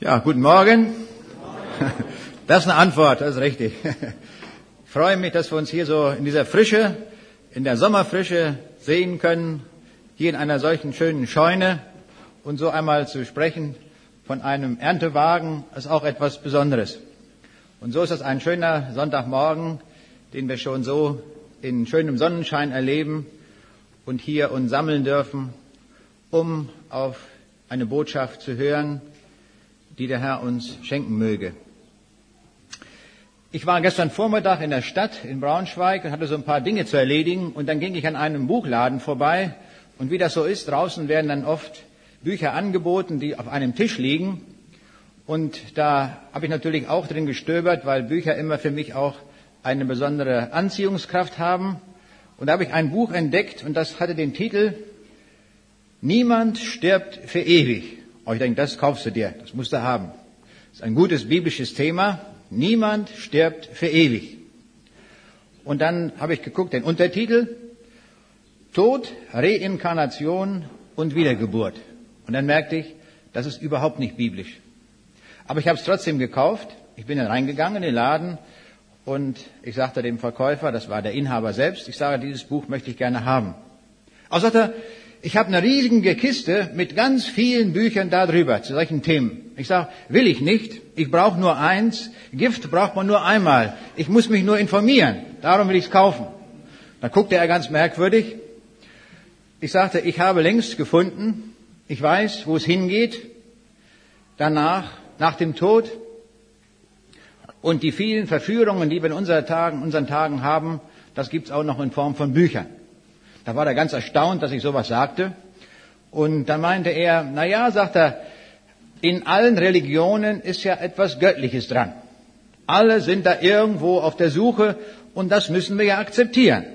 Ja, guten Morgen. Das ist eine Antwort, das ist richtig. Ich freue mich, dass wir uns hier so in dieser Frische, in der Sommerfrische sehen können, hier in einer solchen schönen Scheune und so einmal zu sprechen von einem Erntewagen ist auch etwas Besonderes. Und so ist es ein schöner Sonntagmorgen, den wir schon so in schönem Sonnenschein erleben und hier uns sammeln dürfen, um auf eine Botschaft zu hören, die der Herr uns schenken möge. Ich war gestern Vormittag in der Stadt in Braunschweig und hatte so ein paar Dinge zu erledigen und dann ging ich an einem Buchladen vorbei und wie das so ist, draußen werden dann oft Bücher angeboten, die auf einem Tisch liegen und da habe ich natürlich auch drin gestöbert, weil Bücher immer für mich auch eine besondere Anziehungskraft haben und da habe ich ein Buch entdeckt und das hatte den Titel Niemand stirbt für ewig. Aber ich denke, das kaufst du dir, das musst du haben. Das ist ein gutes biblisches Thema. Niemand stirbt für ewig. Und dann habe ich geguckt, den Untertitel, Tod, Reinkarnation und Wiedergeburt. Und dann merkte ich, das ist überhaupt nicht biblisch. Aber ich habe es trotzdem gekauft. Ich bin dann reingegangen in den Laden und ich sagte dem Verkäufer, das war der Inhaber selbst, ich sage, dieses Buch möchte ich gerne haben. Also sagte er, ich habe eine riesige Kiste mit ganz vielen Büchern darüber, zu solchen Themen. Ich sage, will ich nicht, ich brauche nur eins, Gift braucht man nur einmal, ich muss mich nur informieren, darum will ich es kaufen. Da guckte er ganz merkwürdig. Ich sagte, ich habe längst gefunden, ich weiß, wo es hingeht, danach, nach dem Tod. Und die vielen Verführungen, die wir in unseren Tagen, unseren Tagen haben, das gibt's auch noch in Form von Büchern. Da war er ganz erstaunt, dass ich sowas sagte. Und dann meinte er, na ja, sagt er, in allen Religionen ist ja etwas Göttliches dran. Alle sind da irgendwo auf der Suche und das müssen wir ja akzeptieren.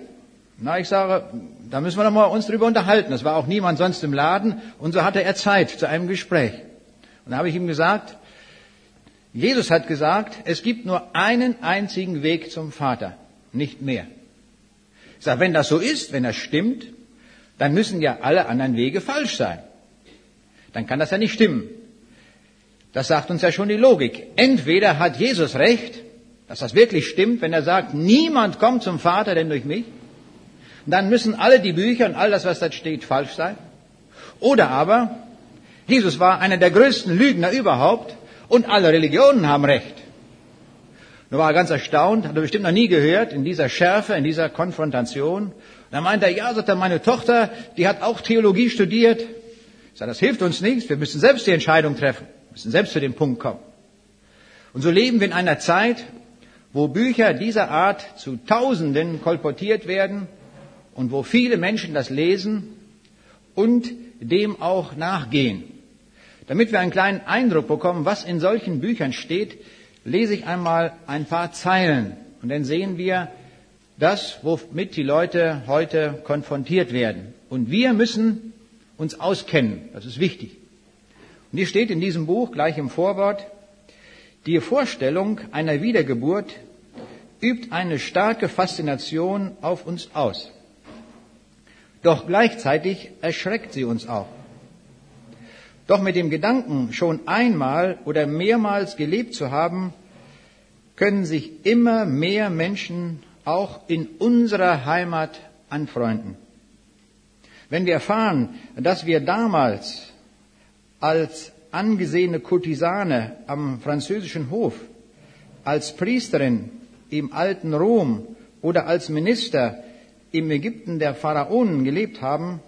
Na, ich sage, da müssen wir doch mal uns drüber unterhalten. Es war auch niemand sonst im Laden und so hatte er Zeit zu einem Gespräch. Und da habe ich ihm gesagt, Jesus hat gesagt, es gibt nur einen einzigen Weg zum Vater, nicht mehr. Sage, wenn das so ist, wenn das stimmt, dann müssen ja alle anderen Wege falsch sein. Dann kann das ja nicht stimmen. Das sagt uns ja schon die Logik. Entweder hat Jesus recht, dass das wirklich stimmt, wenn er sagt, niemand kommt zum Vater denn durch mich. Dann müssen alle die Bücher und all das, was da steht, falsch sein. Oder aber, Jesus war einer der größten Lügner überhaupt und alle Religionen haben recht. Da war er ganz erstaunt, hat er bestimmt noch nie gehört, in dieser Schärfe, in dieser Konfrontation. Da meint er, ja, sagt er, meine Tochter, die hat auch Theologie studiert. Ich sage, das hilft uns nichts, wir müssen selbst die Entscheidung treffen, wir müssen selbst zu dem Punkt kommen. Und so leben wir in einer Zeit, wo Bücher dieser Art zu Tausenden kolportiert werden und wo viele Menschen das lesen und dem auch nachgehen. Damit wir einen kleinen Eindruck bekommen, was in solchen Büchern steht, lese ich einmal ein paar Zeilen und dann sehen wir das, womit die Leute heute konfrontiert werden. Und wir müssen uns auskennen, das ist wichtig. Und hier steht in diesem Buch gleich im Vorwort, die Vorstellung einer Wiedergeburt übt eine starke Faszination auf uns aus. Doch gleichzeitig erschreckt sie uns auch. Doch mit dem Gedanken, schon einmal oder mehrmals gelebt zu haben, können sich immer mehr Menschen auch in unserer Heimat anfreunden. Wenn wir erfahren, dass wir damals als angesehene Kurtisane am französischen Hof, als Priesterin im alten Rom oder als Minister im Ägypten der Pharaonen gelebt haben,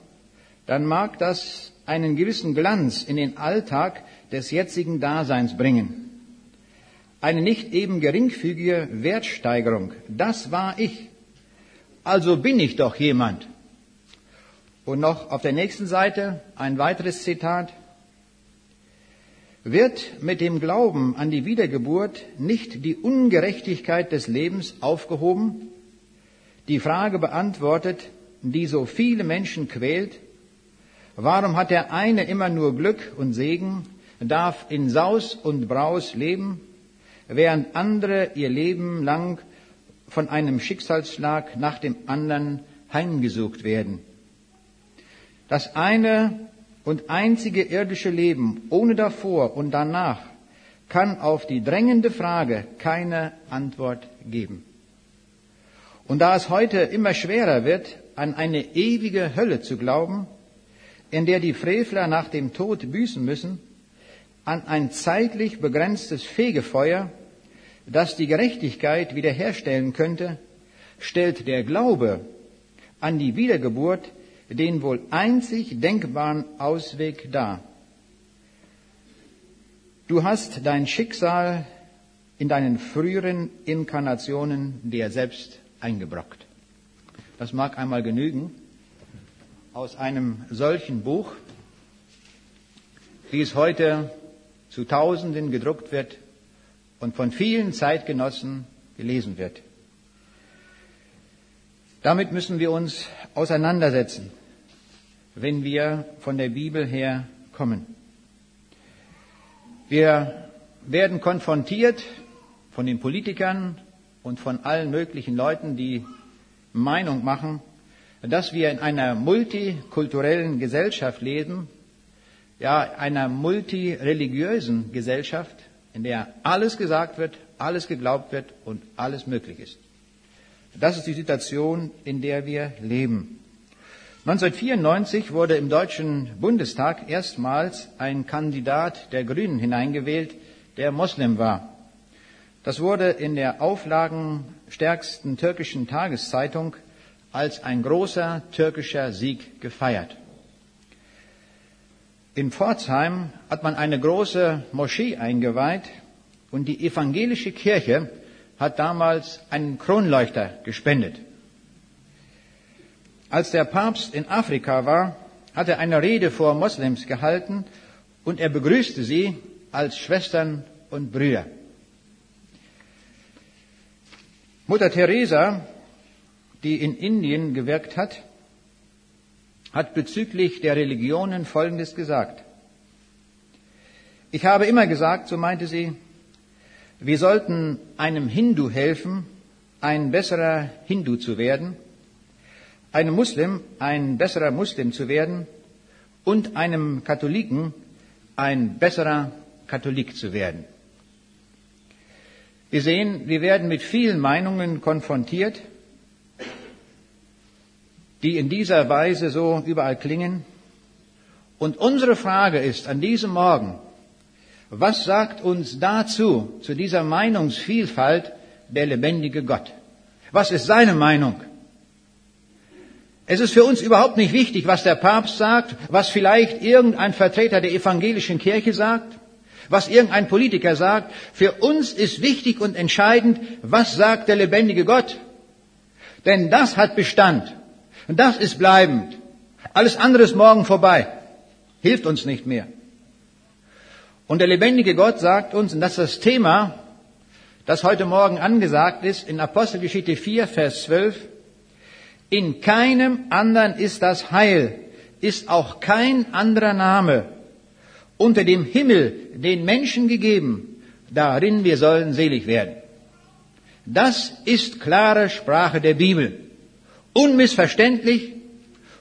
dann mag das einen gewissen Glanz in den Alltag des jetzigen Daseins bringen. Eine nicht eben geringfügige Wertsteigerung. Das war ich. Also bin ich doch jemand. Und noch auf der nächsten Seite ein weiteres Zitat. Wird mit dem Glauben an die Wiedergeburt nicht die Ungerechtigkeit des Lebens aufgehoben? Die Frage beantwortet, die so viele Menschen quält, Warum hat der eine immer nur Glück und Segen, darf in Saus und Braus leben, während andere ihr Leben lang von einem Schicksalsschlag nach dem anderen heimgesucht werden? Das eine und einzige irdische Leben ohne davor und danach kann auf die drängende Frage keine Antwort geben. Und da es heute immer schwerer wird, an eine ewige Hölle zu glauben, in der die Frevler nach dem Tod büßen müssen, an ein zeitlich begrenztes Fegefeuer, das die Gerechtigkeit wiederherstellen könnte, stellt der Glaube an die Wiedergeburt den wohl einzig denkbaren Ausweg dar. Du hast dein Schicksal in deinen früheren Inkarnationen dir selbst eingebrockt. Das mag einmal genügen aus einem solchen Buch, wie es heute zu Tausenden gedruckt wird und von vielen Zeitgenossen gelesen wird. Damit müssen wir uns auseinandersetzen, wenn wir von der Bibel her kommen. Wir werden konfrontiert von den Politikern und von allen möglichen Leuten, die Meinung machen, dass wir in einer multikulturellen Gesellschaft leben, ja, einer multireligiösen Gesellschaft, in der alles gesagt wird, alles geglaubt wird und alles möglich ist. Das ist die Situation, in der wir leben. 1994 wurde im Deutschen Bundestag erstmals ein Kandidat der Grünen hineingewählt, der Moslem war. Das wurde in der auflagenstärksten türkischen Tageszeitung als ein großer türkischer Sieg gefeiert. In Pforzheim hat man eine große Moschee eingeweiht und die evangelische Kirche hat damals einen Kronleuchter gespendet. Als der Papst in Afrika war, hat er eine Rede vor Moslems gehalten und er begrüßte sie als Schwestern und Brüder. Mutter Teresa, die in Indien gewirkt hat, hat bezüglich der Religionen Folgendes gesagt. Ich habe immer gesagt, so meinte sie, wir sollten einem Hindu helfen, ein besserer Hindu zu werden, einem Muslim ein besserer Muslim zu werden und einem Katholiken ein besserer Katholik zu werden. Wir sehen, wir werden mit vielen Meinungen konfrontiert, die in dieser Weise so überall klingen. Und unsere Frage ist an diesem Morgen, was sagt uns dazu, zu dieser Meinungsvielfalt, der lebendige Gott? Was ist seine Meinung? Es ist für uns überhaupt nicht wichtig, was der Papst sagt, was vielleicht irgendein Vertreter der evangelischen Kirche sagt, was irgendein Politiker sagt. Für uns ist wichtig und entscheidend, was sagt der lebendige Gott. Denn das hat Bestand. Und das ist bleibend. Alles andere ist morgen vorbei. Hilft uns nicht mehr. Und der lebendige Gott sagt uns, und das ist das Thema, das heute Morgen angesagt ist, in Apostelgeschichte 4, Vers 12, in keinem anderen ist das Heil, ist auch kein anderer Name unter dem Himmel den Menschen gegeben, darin wir sollen selig werden. Das ist klare Sprache der Bibel. Unmissverständlich,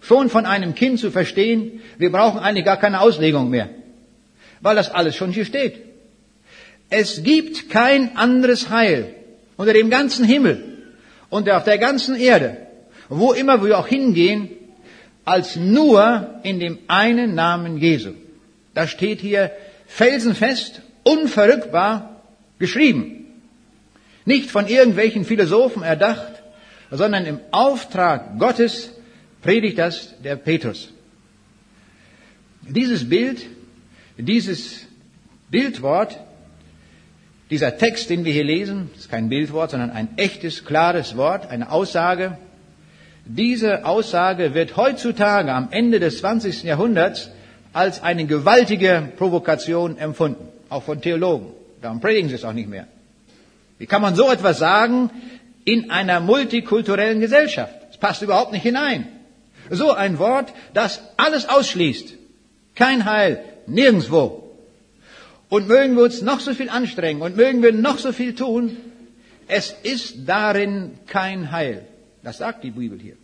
schon von einem Kind zu verstehen, wir brauchen eigentlich gar keine Auslegung mehr weil das alles schon hier steht. Es gibt kein anderes Heil unter dem ganzen Himmel und auf der ganzen Erde, wo immer wir auch hingehen, als nur in dem einen Namen Jesu. Da steht hier felsenfest, unverrückbar geschrieben. Nicht von irgendwelchen Philosophen erdacht, sondern im Auftrag Gottes predigt das der Petrus. Dieses Bild dieses Bildwort, dieser Text, den wir hier lesen, ist kein Bildwort, sondern ein echtes, klares Wort, eine Aussage. Diese Aussage wird heutzutage am Ende des 20. Jahrhunderts als eine gewaltige Provokation empfunden, auch von Theologen. Darum predigen sie es auch nicht mehr. Wie kann man so etwas sagen in einer multikulturellen Gesellschaft? Es passt überhaupt nicht hinein. So ein Wort, das alles ausschließt. Kein Heil, Nirgendwo. Und mögen wir uns noch so viel anstrengen und mögen wir noch so viel tun, es ist darin kein Heil. Das sagt die Bibel hier.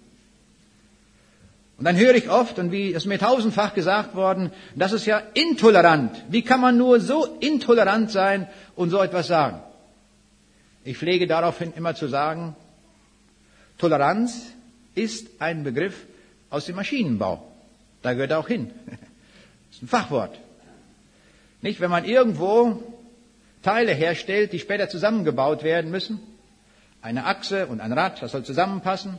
Und dann höre ich oft, und wie es mir tausendfach gesagt worden, das ist ja intolerant. Wie kann man nur so intolerant sein und so etwas sagen? Ich pflege daraufhin immer zu sagen, Toleranz ist ein Begriff aus dem Maschinenbau. Da gehört er auch hin. Das ist ein Fachwort. Nicht, wenn man irgendwo Teile herstellt, die später zusammengebaut werden müssen, eine Achse und ein Rad, das soll zusammenpassen,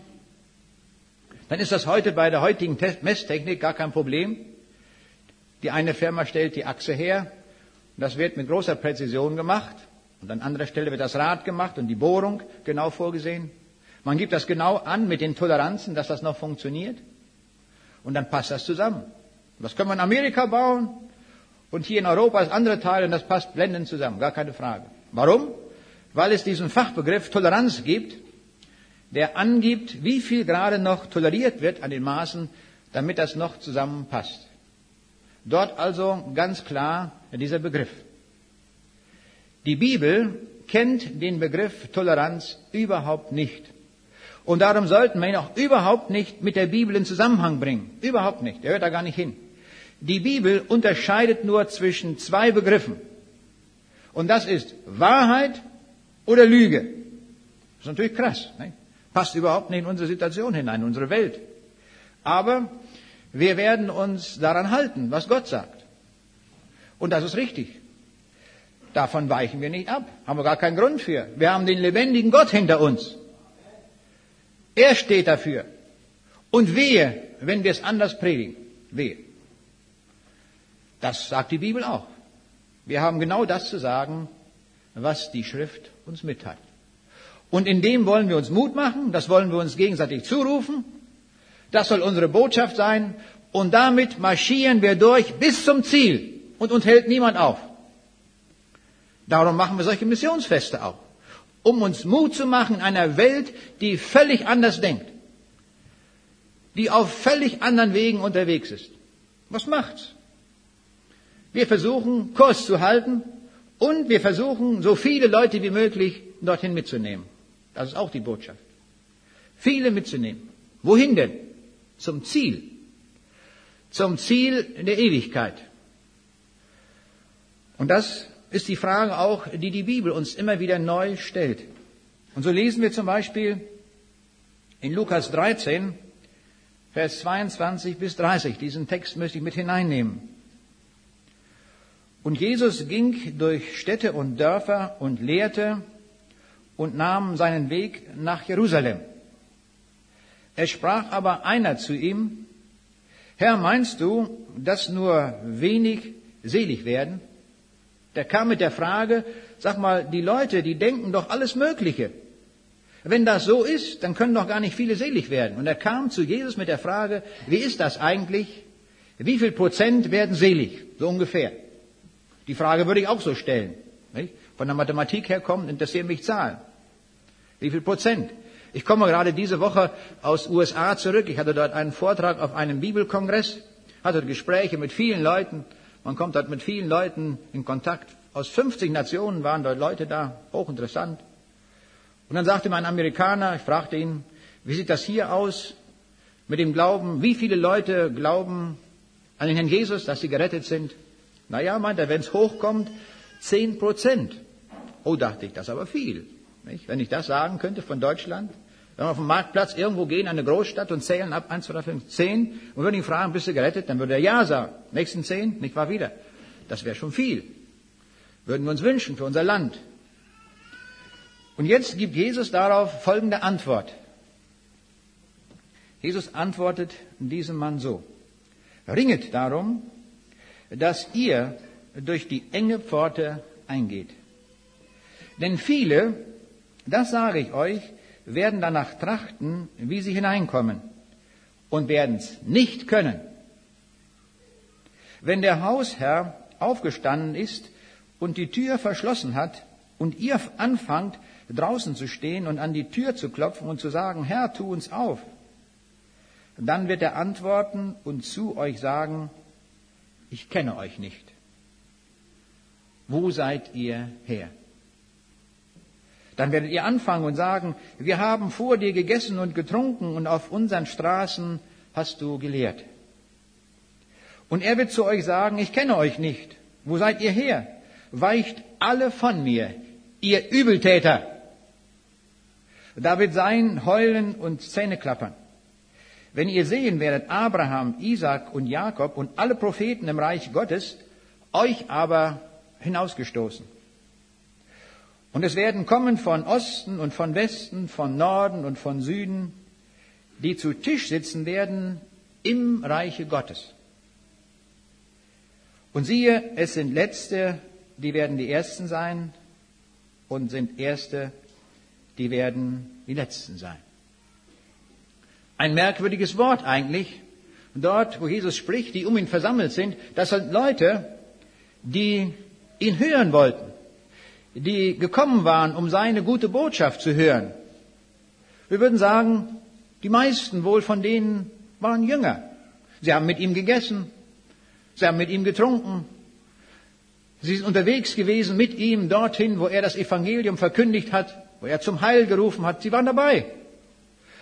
dann ist das heute bei der heutigen Messtechnik gar kein Problem. Die eine Firma stellt die Achse her, und das wird mit großer Präzision gemacht, und an anderer Stelle wird das Rad gemacht und die Bohrung genau vorgesehen. Man gibt das genau an mit den Toleranzen, dass das noch funktioniert, und dann passt das zusammen. Das können wir in Amerika bauen, und hier in Europa ist andere Teile, und das passt blendend zusammen, gar keine Frage. Warum? Weil es diesen Fachbegriff Toleranz gibt, der angibt, wie viel gerade noch toleriert wird an den Maßen, damit das noch zusammenpasst. Dort also ganz klar dieser Begriff. Die Bibel kennt den Begriff Toleranz überhaupt nicht. Und darum sollten wir ihn auch überhaupt nicht mit der Bibel in Zusammenhang bringen. Überhaupt nicht. Der hört da gar nicht hin. Die Bibel unterscheidet nur zwischen zwei Begriffen. Und das ist Wahrheit oder Lüge. Das ist natürlich krass. Nicht? Passt überhaupt nicht in unsere Situation hinein, in unsere Welt. Aber wir werden uns daran halten, was Gott sagt. Und das ist richtig. Davon weichen wir nicht ab. Haben wir gar keinen Grund für. Wir haben den lebendigen Gott hinter uns. Er steht dafür. Und wehe, wenn wir es anders predigen. Wehe. Das sagt die Bibel auch. Wir haben genau das zu sagen, was die Schrift uns mitteilt. Und in dem wollen wir uns Mut machen, das wollen wir uns gegenseitig zurufen. Das soll unsere Botschaft sein. Und damit marschieren wir durch bis zum Ziel. Und uns hält niemand auf. Darum machen wir solche Missionsfeste auch. Um uns Mut zu machen in einer Welt, die völlig anders denkt. Die auf völlig anderen Wegen unterwegs ist. Was macht's? Wir versuchen, Kurs zu halten und wir versuchen, so viele Leute wie möglich dorthin mitzunehmen. Das ist auch die Botschaft. Viele mitzunehmen. Wohin denn? Zum Ziel. Zum Ziel der Ewigkeit. Und das ist die Frage auch, die die Bibel uns immer wieder neu stellt. Und so lesen wir zum Beispiel in Lukas 13, Vers 22 bis 30. Diesen Text möchte ich mit hineinnehmen. Und Jesus ging durch Städte und Dörfer und lehrte und nahm seinen Weg nach Jerusalem. Es sprach aber einer zu ihm, Herr, meinst du, dass nur wenig selig werden? Der kam mit der Frage, sag mal, die Leute, die denken doch alles Mögliche. Wenn das so ist, dann können doch gar nicht viele selig werden. Und er kam zu Jesus mit der Frage, wie ist das eigentlich? Wie viel Prozent werden selig? So ungefähr. Die Frage würde ich auch so stellen. Nicht? Von der Mathematik her kommen, interessieren mich Zahlen. Wie viel Prozent? Ich komme gerade diese Woche aus USA zurück. Ich hatte dort einen Vortrag auf einem Bibelkongress, hatte Gespräche mit vielen Leuten. Man kommt dort mit vielen Leuten in Kontakt. Aus 50 Nationen waren dort Leute da, hochinteressant. Und dann sagte mein Amerikaner, ich fragte ihn, wie sieht das hier aus mit dem Glauben? Wie viele Leute glauben an den Herrn Jesus, dass sie gerettet sind? Naja, meint er, wenn es hochkommt, zehn Prozent. Oh, dachte ich, das ist aber viel. Nicht? Wenn ich das sagen könnte von Deutschland, wenn wir auf dem Marktplatz irgendwo gehen, eine Großstadt und zählen ab 1, 2, 3, 5, 10 und würden ihn fragen, bist du gerettet, dann würde er Ja sagen. Nächsten 10, nicht wahr wieder. Das wäre schon viel. Würden wir uns wünschen für unser Land. Und jetzt gibt Jesus darauf folgende Antwort. Jesus antwortet diesem Mann so. Ringet darum, dass ihr durch die enge Pforte eingeht. Denn viele, das sage ich euch, werden danach trachten, wie sie hineinkommen und werden es nicht können. Wenn der Hausherr aufgestanden ist und die Tür verschlossen hat und ihr anfangt draußen zu stehen und an die Tür zu klopfen und zu sagen, Herr, tu uns auf, dann wird er antworten und zu euch sagen, ich kenne euch nicht. Wo seid ihr her? Dann werdet ihr anfangen und sagen, wir haben vor dir gegessen und getrunken und auf unseren Straßen hast du gelehrt. Und er wird zu euch sagen, ich kenne euch nicht. Wo seid ihr her? Weicht alle von mir, ihr Übeltäter. Da wird sein Heulen und Zähneklappern. Wenn ihr sehen werdet, Abraham, Isaac und Jakob und alle Propheten im Reich Gottes, euch aber hinausgestoßen. Und es werden kommen von Osten und von Westen, von Norden und von Süden, die zu Tisch sitzen werden im Reiche Gottes. Und siehe, es sind Letzte, die werden die Ersten sein, und sind Erste, die werden die Letzten sein. Ein merkwürdiges Wort eigentlich. Dort, wo Jesus spricht, die um ihn versammelt sind, das sind Leute, die ihn hören wollten, die gekommen waren, um seine gute Botschaft zu hören. Wir würden sagen, die meisten wohl von denen waren Jünger. Sie haben mit ihm gegessen, sie haben mit ihm getrunken, sie sind unterwegs gewesen mit ihm dorthin, wo er das Evangelium verkündigt hat, wo er zum Heil gerufen hat. Sie waren dabei.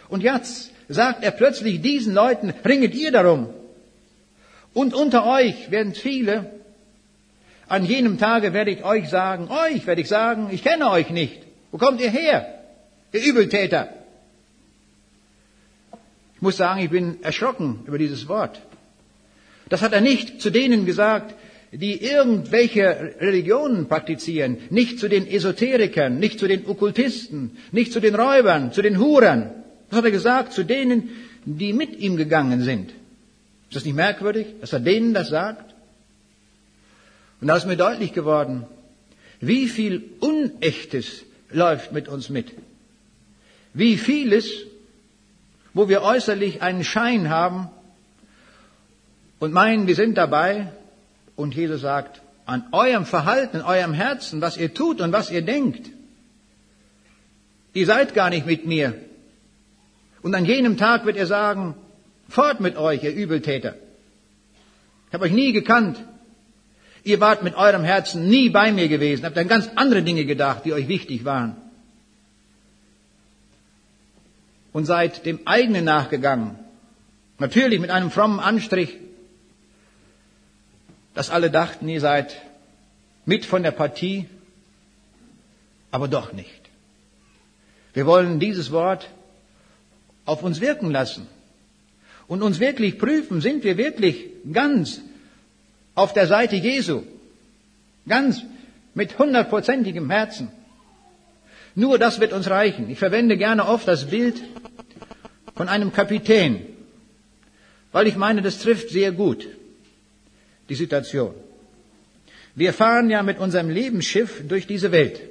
Und jetzt sagt er plötzlich diesen Leuten, ringet ihr darum. Und unter euch werden viele, an jenem Tage werde ich euch sagen, euch werde ich sagen, ich kenne euch nicht. Wo kommt ihr her, ihr Übeltäter? Ich muss sagen, ich bin erschrocken über dieses Wort. Das hat er nicht zu denen gesagt, die irgendwelche Religionen praktizieren, nicht zu den Esoterikern, nicht zu den Okkultisten, nicht zu den Räubern, zu den Hurern. Das hat er gesagt zu denen, die mit ihm gegangen sind. Ist das nicht merkwürdig, dass er denen das sagt? Und da ist mir deutlich geworden, wie viel Unechtes läuft mit uns mit. Wie vieles, wo wir äußerlich einen Schein haben und meinen, wir sind dabei. Und Jesus sagt, an eurem Verhalten, in eurem Herzen, was ihr tut und was ihr denkt, ihr seid gar nicht mit mir. Und an jenem Tag wird er sagen, fort mit euch, ihr Übeltäter. Ich habe euch nie gekannt. Ihr wart mit eurem Herzen nie bei mir gewesen, habt an ganz andere Dinge gedacht, die euch wichtig waren. Und seid dem eigenen nachgegangen. Natürlich mit einem frommen Anstrich, dass alle dachten, ihr seid mit von der Partie, aber doch nicht. Wir wollen dieses Wort auf uns wirken lassen und uns wirklich prüfen, sind wir wirklich ganz auf der Seite Jesu, ganz mit hundertprozentigem Herzen. Nur das wird uns reichen. Ich verwende gerne oft das Bild von einem Kapitän, weil ich meine, das trifft sehr gut die Situation. Wir fahren ja mit unserem Lebensschiff durch diese Welt.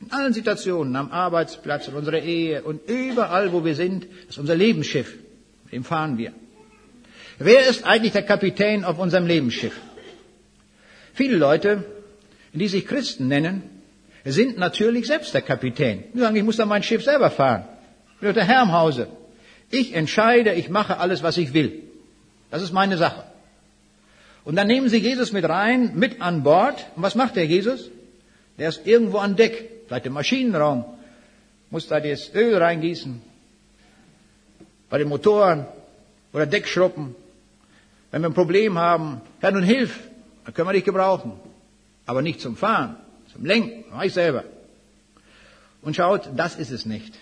In allen Situationen, am Arbeitsplatz, in unserer Ehe und überall, wo wir sind, ist unser Lebensschiff. Mit dem fahren wir. Wer ist eigentlich der Kapitän auf unserem Lebensschiff? Viele Leute, die sich Christen nennen, sind natürlich selbst der Kapitän. Die sagen, ich muss dann mein Schiff selber fahren. Ich bin der Herr im Hause. Ich entscheide, ich mache alles, was ich will. Das ist meine Sache. Und dann nehmen sie Jesus mit rein, mit an Bord. Und was macht der Jesus? Der ist irgendwo an Deck vielleicht im Maschinenraum, muss da das Öl reingießen, bei den Motoren oder Deckschruppen. Wenn wir ein Problem haben, Herr, nun hilf, dann können wir dich gebrauchen. Aber nicht zum Fahren, zum Lenken, ich selber. Und schaut, das ist es nicht.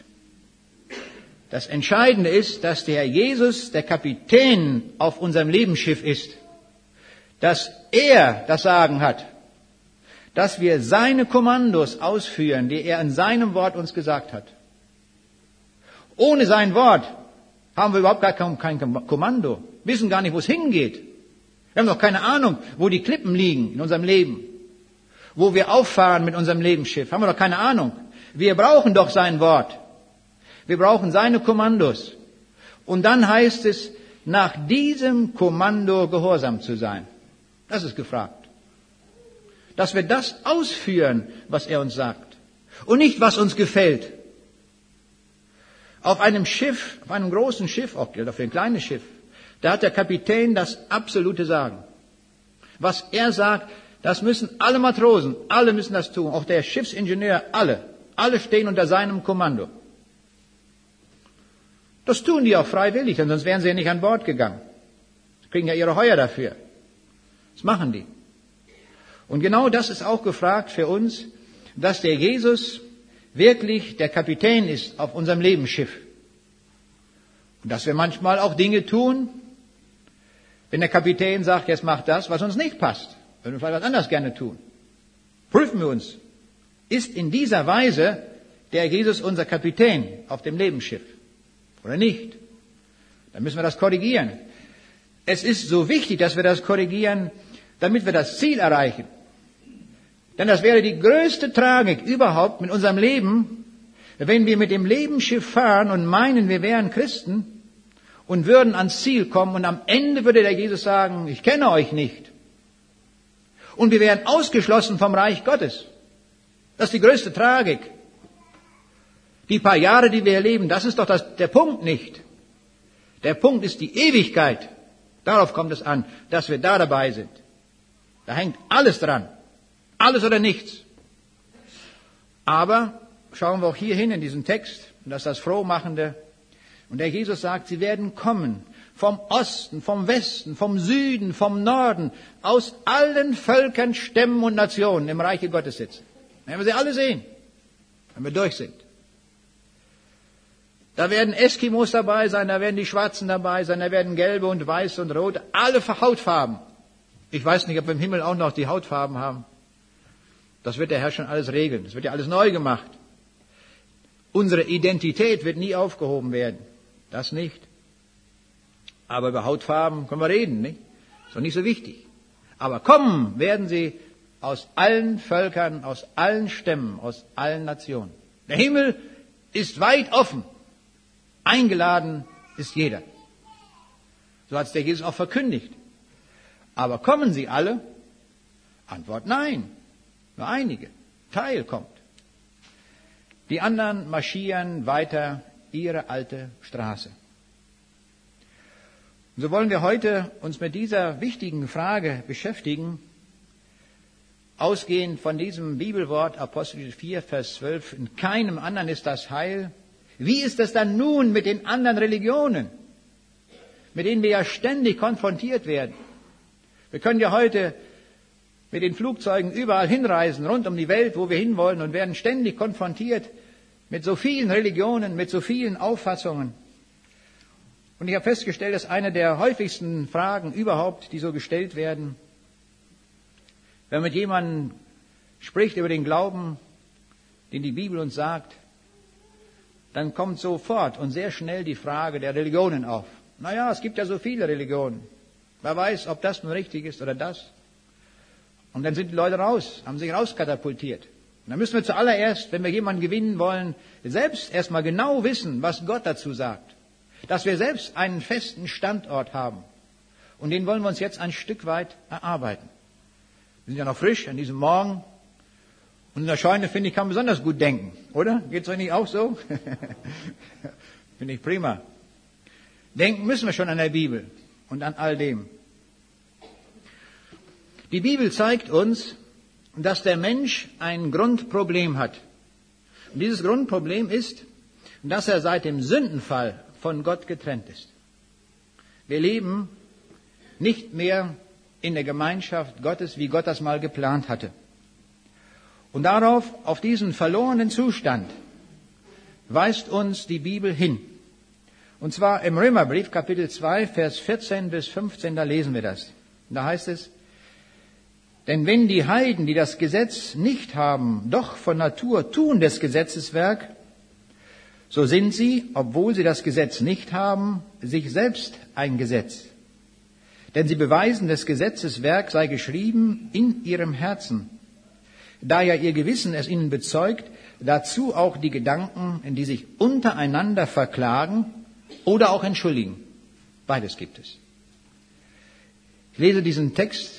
Das Entscheidende ist, dass der Jesus der Kapitän auf unserem Lebensschiff ist. Dass er das Sagen hat dass wir seine Kommandos ausführen, die er in seinem Wort uns gesagt hat. Ohne sein Wort haben wir überhaupt gar kein, Kommando, wissen gar nicht, wo es hingeht. Wir haben noch keine Ahnung, wo die Klippen liegen in unserem Leben, wo wir auffahren mit unserem Lebensschiff. Haben wir doch keine Ahnung. Wir brauchen doch sein Wort. Wir brauchen seine Kommandos. Und dann heißt es, nach diesem Kommando gehorsam zu sein. Das ist gefragt dass wir das ausführen, was er uns sagt. Und nicht, was uns gefällt. Auf einem Schiff, auf einem großen Schiff, auch gilt auf ein kleines Schiff, da hat der Kapitän das absolute Sagen. Was er sagt, das müssen alle Matrosen, alle müssen das tun, auch der Schiffsingenieur, alle. Alle stehen unter seinem Kommando. Das tun die auch freiwillig, denn sonst wären sie ja nicht an Bord gegangen. Sie kriegen ja ihre Heuer dafür. Das machen die. Und genau das ist auch gefragt für uns, dass der Jesus wirklich der Kapitän ist auf unserem Lebensschiff. Und dass wir manchmal auch Dinge tun, wenn der Kapitän sagt, jetzt macht das, was uns nicht passt, wenn wir vielleicht was anderes gerne tun. Prüfen wir uns, ist in dieser Weise der Jesus unser Kapitän auf dem Lebensschiff oder nicht? Dann müssen wir das korrigieren. Es ist so wichtig, dass wir das korrigieren, damit wir das Ziel erreichen. Denn das wäre die größte Tragik überhaupt mit unserem Leben, wenn wir mit dem Lebensschiff fahren und meinen, wir wären Christen und würden ans Ziel kommen und am Ende würde der Jesus sagen, ich kenne euch nicht. Und wir wären ausgeschlossen vom Reich Gottes. Das ist die größte Tragik. Die paar Jahre, die wir erleben, das ist doch das, der Punkt nicht. Der Punkt ist die Ewigkeit. Darauf kommt es an, dass wir da dabei sind. Da hängt alles dran. Alles oder nichts. Aber schauen wir auch hier hin in diesen Text, und das ist das Frohmachende. Und der Jesus sagt, sie werden kommen vom Osten, vom Westen, vom Süden, vom Norden, aus allen Völkern, Stämmen und Nationen im Reiche Gottes sitzen. Wenn wir sie alle sehen, wenn wir durch sind. Da werden Eskimos dabei sein, da werden die Schwarzen dabei sein, da werden Gelbe und Weiße und Rote, alle Hautfarben. Ich weiß nicht, ob wir im Himmel auch noch die Hautfarben haben. Das wird der Herr schon alles regeln. Das wird ja alles neu gemacht. Unsere Identität wird nie aufgehoben werden. Das nicht. Aber über Hautfarben können wir reden, nicht? Ist doch nicht so wichtig. Aber kommen werden sie aus allen Völkern, aus allen Stämmen, aus allen Nationen. Der Himmel ist weit offen. Eingeladen ist jeder. So hat es der Jesus auch verkündigt. Aber kommen sie alle? Antwort nein. Nur einige. Teil kommt. Die anderen marschieren weiter ihre alte Straße. Und so wollen wir heute uns mit dieser wichtigen Frage beschäftigen, ausgehend von diesem Bibelwort Apostel 4, Vers 12. In keinem anderen ist das Heil, wie ist es dann nun mit den anderen Religionen, mit denen wir ja ständig konfrontiert werden? Wir können ja heute mit den Flugzeugen überall hinreisen, rund um die Welt, wo wir hinwollen, und werden ständig konfrontiert mit so vielen Religionen, mit so vielen Auffassungen. Und ich habe festgestellt, dass eine der häufigsten Fragen überhaupt, die so gestellt werden, wenn man mit jemandem spricht über den Glauben, den die Bibel uns sagt, dann kommt sofort und sehr schnell die Frage der Religionen auf. Naja, es gibt ja so viele Religionen. Wer weiß, ob das nun richtig ist oder das. Und dann sind die Leute raus, haben sich rauskatapultiert. Und dann müssen wir zuallererst, wenn wir jemanden gewinnen wollen, selbst erstmal genau wissen, was Gott dazu sagt. Dass wir selbst einen festen Standort haben. Und den wollen wir uns jetzt ein Stück weit erarbeiten. Wir sind ja noch frisch an diesem Morgen. Und in der Scheune, finde ich, kann man besonders gut denken, oder? Geht's euch nicht auch so? finde ich prima. Denken müssen wir schon an der Bibel und an all dem. Die Bibel zeigt uns, dass der Mensch ein Grundproblem hat. Und dieses Grundproblem ist, dass er seit dem Sündenfall von Gott getrennt ist. Wir leben nicht mehr in der Gemeinschaft Gottes, wie Gott das mal geplant hatte. Und darauf, auf diesen verlorenen Zustand, weist uns die Bibel hin. Und zwar im Römerbrief, Kapitel 2, Vers 14 bis 15, da lesen wir das. Da heißt es, denn wenn die Heiden, die das Gesetz nicht haben, doch von Natur tun des Gesetzes Werk, so sind sie, obwohl sie das Gesetz nicht haben, sich selbst ein Gesetz. Denn sie beweisen, des Gesetzes Werk sei geschrieben in ihrem Herzen da ja ihr Gewissen es ihnen bezeugt, dazu auch die Gedanken, die sich untereinander verklagen oder auch entschuldigen. Beides gibt es. Ich lese diesen Text,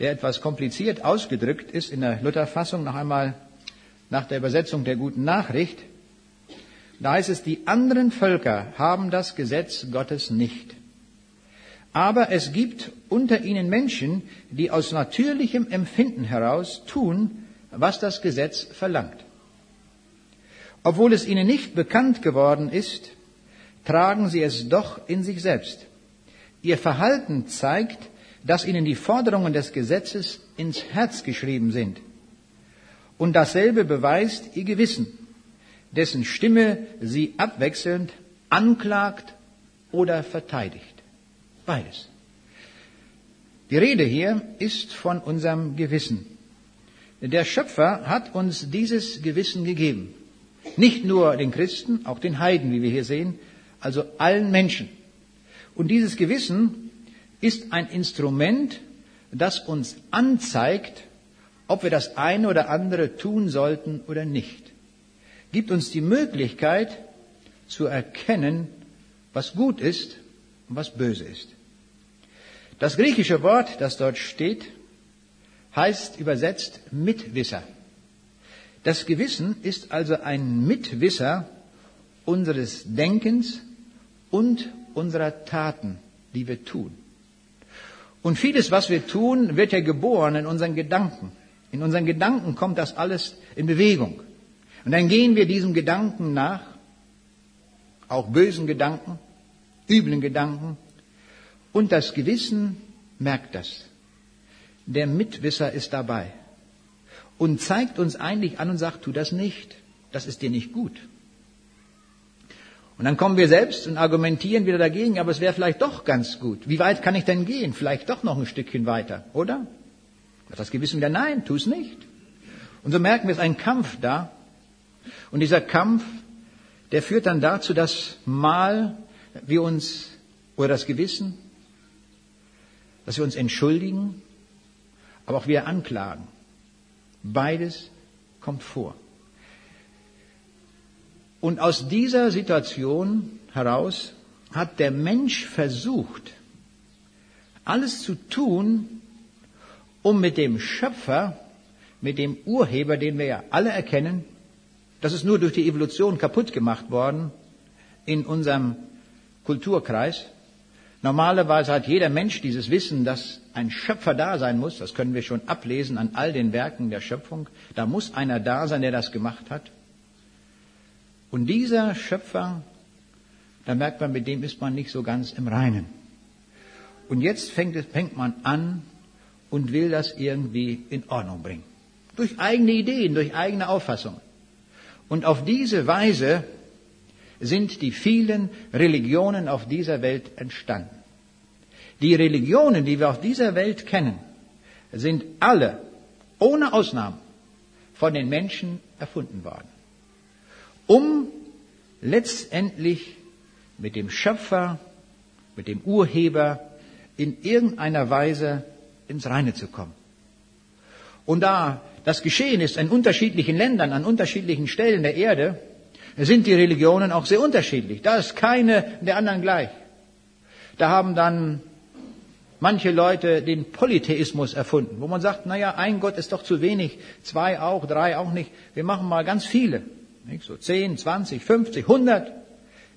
der etwas kompliziert ausgedrückt ist, in der Lutherfassung noch einmal nach der Übersetzung der guten Nachricht. Da heißt es, die anderen Völker haben das Gesetz Gottes nicht. Aber es gibt unter ihnen Menschen, die aus natürlichem Empfinden heraus tun, was das Gesetz verlangt. Obwohl es ihnen nicht bekannt geworden ist, tragen sie es doch in sich selbst. Ihr Verhalten zeigt, dass ihnen die Forderungen des Gesetzes ins Herz geschrieben sind. Und dasselbe beweist ihr Gewissen, dessen Stimme sie abwechselnd anklagt oder verteidigt. Beides. Die Rede hier ist von unserem Gewissen. Der Schöpfer hat uns dieses Gewissen gegeben. Nicht nur den Christen, auch den Heiden, wie wir hier sehen, also allen Menschen. Und dieses Gewissen ist ein Instrument, das uns anzeigt, ob wir das eine oder andere tun sollten oder nicht. Gibt uns die Möglichkeit zu erkennen, was gut ist und was böse ist. Das griechische Wort, das dort steht, heißt übersetzt Mitwisser. Das Gewissen ist also ein Mitwisser unseres Denkens und unserer Taten, die wir tun. Und vieles, was wir tun, wird ja geboren in unseren Gedanken. In unseren Gedanken kommt das alles in Bewegung. Und dann gehen wir diesem Gedanken nach, auch bösen Gedanken, üblen Gedanken, und das Gewissen merkt das. Der Mitwisser ist dabei und zeigt uns eigentlich an und sagt, tu das nicht, das ist dir nicht gut. Und dann kommen wir selbst und argumentieren wieder dagegen, aber es wäre vielleicht doch ganz gut. Wie weit kann ich denn gehen? Vielleicht doch noch ein Stückchen weiter, oder? Das Gewissen wieder, nein, tu es nicht. Und so merken wir, es ist ein Kampf da. Und dieser Kampf, der führt dann dazu, dass mal wir uns, oder das Gewissen, dass wir uns entschuldigen, aber auch wieder anklagen. Beides kommt vor. Und aus dieser Situation heraus hat der Mensch versucht, alles zu tun, um mit dem Schöpfer, mit dem Urheber, den wir ja alle erkennen, das ist nur durch die Evolution kaputt gemacht worden in unserem Kulturkreis. Normalerweise hat jeder Mensch dieses Wissen, dass ein Schöpfer da sein muss. Das können wir schon ablesen an all den Werken der Schöpfung. Da muss einer da sein, der das gemacht hat. Und dieser Schöpfer, da merkt man, mit dem ist man nicht so ganz im Reinen. Und jetzt fängt, fängt man an und will das irgendwie in Ordnung bringen. Durch eigene Ideen, durch eigene Auffassungen. Und auf diese Weise sind die vielen Religionen auf dieser Welt entstanden. Die Religionen, die wir auf dieser Welt kennen, sind alle, ohne Ausnahme, von den Menschen erfunden worden um letztendlich mit dem Schöpfer, mit dem Urheber in irgendeiner Weise ins Reine zu kommen. Und da das geschehen ist in unterschiedlichen Ländern, an unterschiedlichen Stellen der Erde, sind die Religionen auch sehr unterschiedlich. Da ist keine der anderen gleich. Da haben dann manche Leute den Polytheismus erfunden, wo man sagt, naja, ein Gott ist doch zu wenig, zwei auch, drei auch nicht, wir machen mal ganz viele. Nicht? So 10, 20, 50, 100.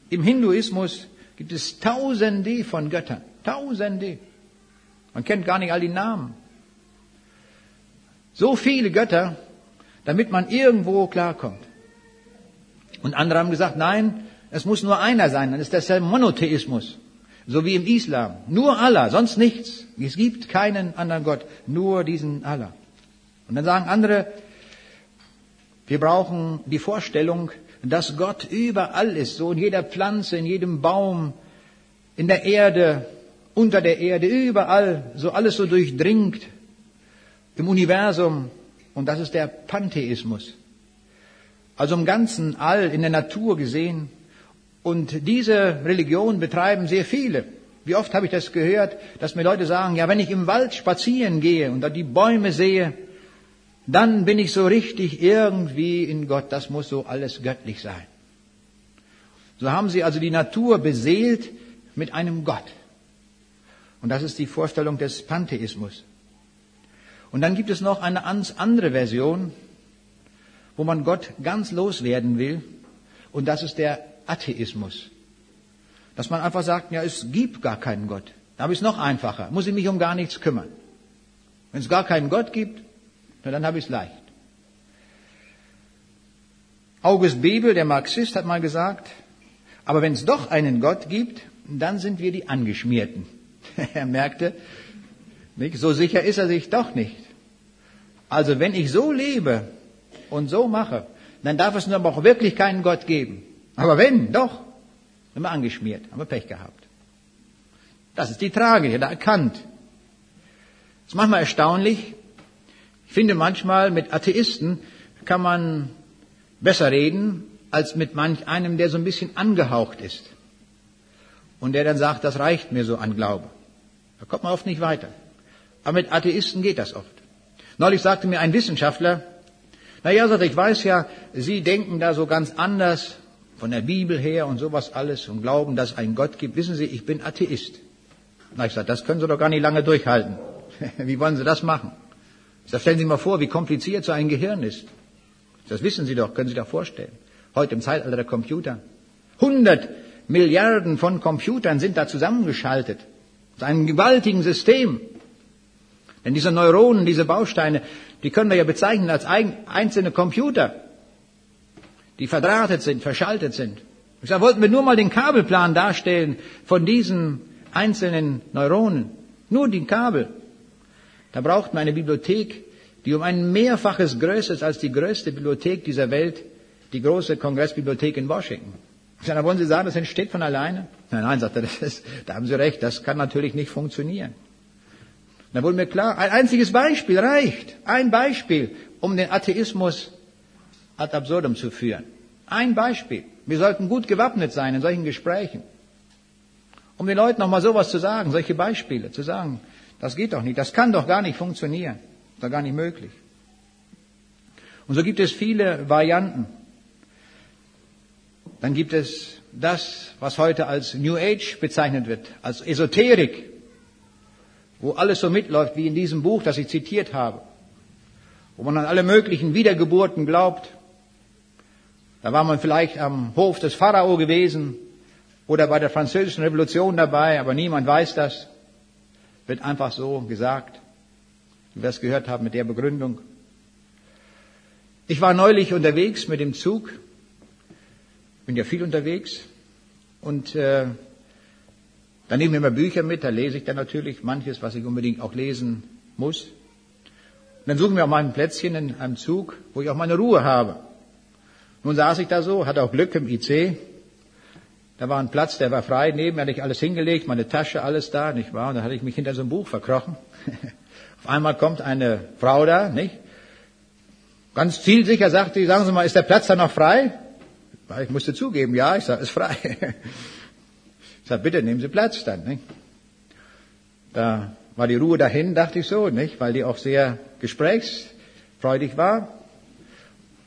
Im Hinduismus gibt es Tausende von Göttern. Tausende. Man kennt gar nicht all die Namen. So viele Götter, damit man irgendwo klarkommt. Und andere haben gesagt, nein, es muss nur einer sein, dann ist das der Monotheismus. So wie im Islam. Nur Allah, sonst nichts. Es gibt keinen anderen Gott, nur diesen Allah. Und dann sagen andere, wir brauchen die Vorstellung, dass Gott überall ist, so in jeder Pflanze, in jedem Baum, in der Erde, unter der Erde, überall, so alles so durchdringt im Universum. Und das ist der Pantheismus. Also im ganzen All, in der Natur gesehen. Und diese Religion betreiben sehr viele. Wie oft habe ich das gehört, dass mir Leute sagen, ja, wenn ich im Wald spazieren gehe und da die Bäume sehe, dann bin ich so richtig irgendwie in Gott. Das muss so alles göttlich sein. So haben sie also die Natur beseelt mit einem Gott. Und das ist die Vorstellung des Pantheismus. Und dann gibt es noch eine andere Version, wo man Gott ganz loswerden will. Und das ist der Atheismus. Dass man einfach sagt, ja, es gibt gar keinen Gott. Da habe ich es noch einfacher. Muss ich mich um gar nichts kümmern. Wenn es gar keinen Gott gibt, na, dann habe ich es leicht. August Bebel, der Marxist, hat mal gesagt, Aber wenn es doch einen Gott gibt, dann sind wir die Angeschmierten. er merkte, nicht, so sicher ist er sich doch nicht. Also wenn ich so lebe und so mache, dann darf es aber auch wirklich keinen Gott geben. Aber wenn, doch, sind wir angeschmiert, haben wir Pech gehabt. Das ist die Tragik, da erkannt. Das ist manchmal erstaunlich. Ich finde manchmal mit Atheisten kann man besser reden als mit manch einem, der so ein bisschen angehaucht ist. Und der dann sagt, das reicht mir so an Glaube. Da kommt man oft nicht weiter. Aber mit Atheisten geht das oft. Neulich sagte mir ein Wissenschaftler, na ja, sagte, ich weiß ja, Sie denken da so ganz anders von der Bibel her und sowas alles und glauben, dass es einen Gott gibt. Wissen Sie, ich bin Atheist. Na, ich sage, das können Sie doch gar nicht lange durchhalten. Wie wollen Sie das machen? Sage, stellen Sie sich mal vor, wie kompliziert so ein Gehirn ist. Das wissen Sie doch, können Sie sich doch vorstellen. Heute im Zeitalter der Computer. 100 Milliarden von Computern sind da zusammengeschaltet. Zu einem gewaltigen System. Denn diese Neuronen, diese Bausteine, die können wir ja bezeichnen als einzelne Computer, die verdrahtet sind, verschaltet sind. Ich sage, wollten wir nur mal den Kabelplan darstellen von diesen einzelnen Neuronen. Nur die Kabel. Da braucht man eine Bibliothek, die um ein Mehrfaches größer ist als die größte Bibliothek dieser Welt, die große Kongressbibliothek in Washington. Sage, wollen Sie sagen, das entsteht von alleine? Nein, nein, sagt er, das ist, da haben Sie recht, das kann natürlich nicht funktionieren. Da wurde mir klar, ein einziges Beispiel reicht. Ein Beispiel, um den Atheismus ad absurdum zu führen. Ein Beispiel. Wir sollten gut gewappnet sein in solchen Gesprächen. Um den Leuten nochmal sowas zu sagen, solche Beispiele zu sagen, das geht doch nicht, das kann doch gar nicht funktionieren, ist doch gar nicht möglich. Und so gibt es viele Varianten. Dann gibt es das, was heute als New Age bezeichnet wird, als Esoterik wo alles so mitläuft wie in diesem Buch, das ich zitiert habe, wo man an alle möglichen Wiedergeburten glaubt. Da war man vielleicht am Hof des Pharao gewesen oder bei der französischen Revolution dabei, aber niemand weiß das. Wird einfach so gesagt, wie wir es gehört haben mit der Begründung. Ich war neulich unterwegs mit dem Zug, bin ja viel unterwegs und äh, dann nehme ich immer Bücher mit, da lese ich dann natürlich manches, was ich unbedingt auch lesen muss. Und dann suchen wir auch mal ein Plätzchen in einem Zug, wo ich auch meine Ruhe habe. Nun saß ich da so, hatte auch Glück im IC. Da war ein Platz, der war frei, neben mir hatte ich alles hingelegt, meine Tasche, alles da, nicht wahr? Und dann hatte ich mich hinter so einem Buch verkrochen. Auf einmal kommt eine Frau da, nicht? Ganz zielsicher sagt sie, sagen Sie mal, ist der Platz da noch frei? Ich musste zugeben, ja, ich sage, ist frei. Ich sage, bitte nehmen Sie Platz dann. Nicht? Da war die Ruhe dahin, dachte ich so, nicht? weil die auch sehr gesprächsfreudig war.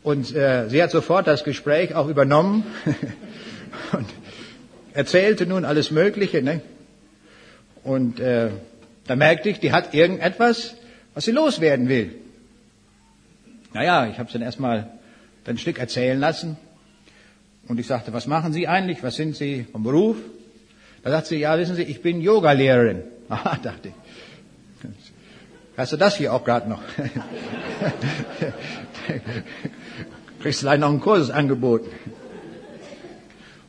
Und äh, sie hat sofort das Gespräch auch übernommen und erzählte nun alles Mögliche. Nicht? Und äh, da merkte ich, die hat irgendetwas, was sie loswerden will. Naja, ich habe es dann erstmal ein Stück erzählen lassen. Und ich sagte, was machen Sie eigentlich? Was sind Sie vom Beruf? Da sagt sie, ja, wissen Sie, ich bin Yogalehrerin. Aha, dachte ich. Hast du das hier auch gerade noch? Kriegst du gleich noch einen Kurs angeboten.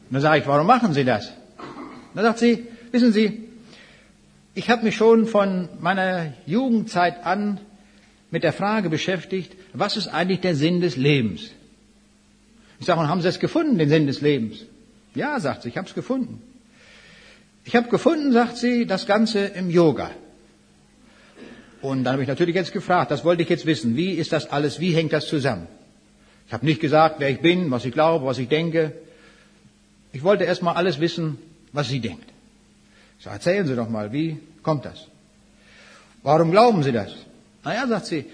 Und dann sage ich, warum machen Sie das? Dann sagt sie, wissen Sie, ich habe mich schon von meiner Jugendzeit an mit der Frage beschäftigt, was ist eigentlich der Sinn des Lebens? Ich sage, und haben Sie es gefunden, den Sinn des Lebens? Ja, sagt sie, ich habe es gefunden. Ich habe gefunden, sagt sie, das Ganze im Yoga. Und dann habe ich natürlich jetzt gefragt, das wollte ich jetzt wissen, wie ist das alles, wie hängt das zusammen? Ich habe nicht gesagt, wer ich bin, was ich glaube, was ich denke. Ich wollte erst mal alles wissen, was sie denkt. Sage, erzählen Sie doch mal, wie kommt das? Warum glauben Sie das? Naja, sagt sie,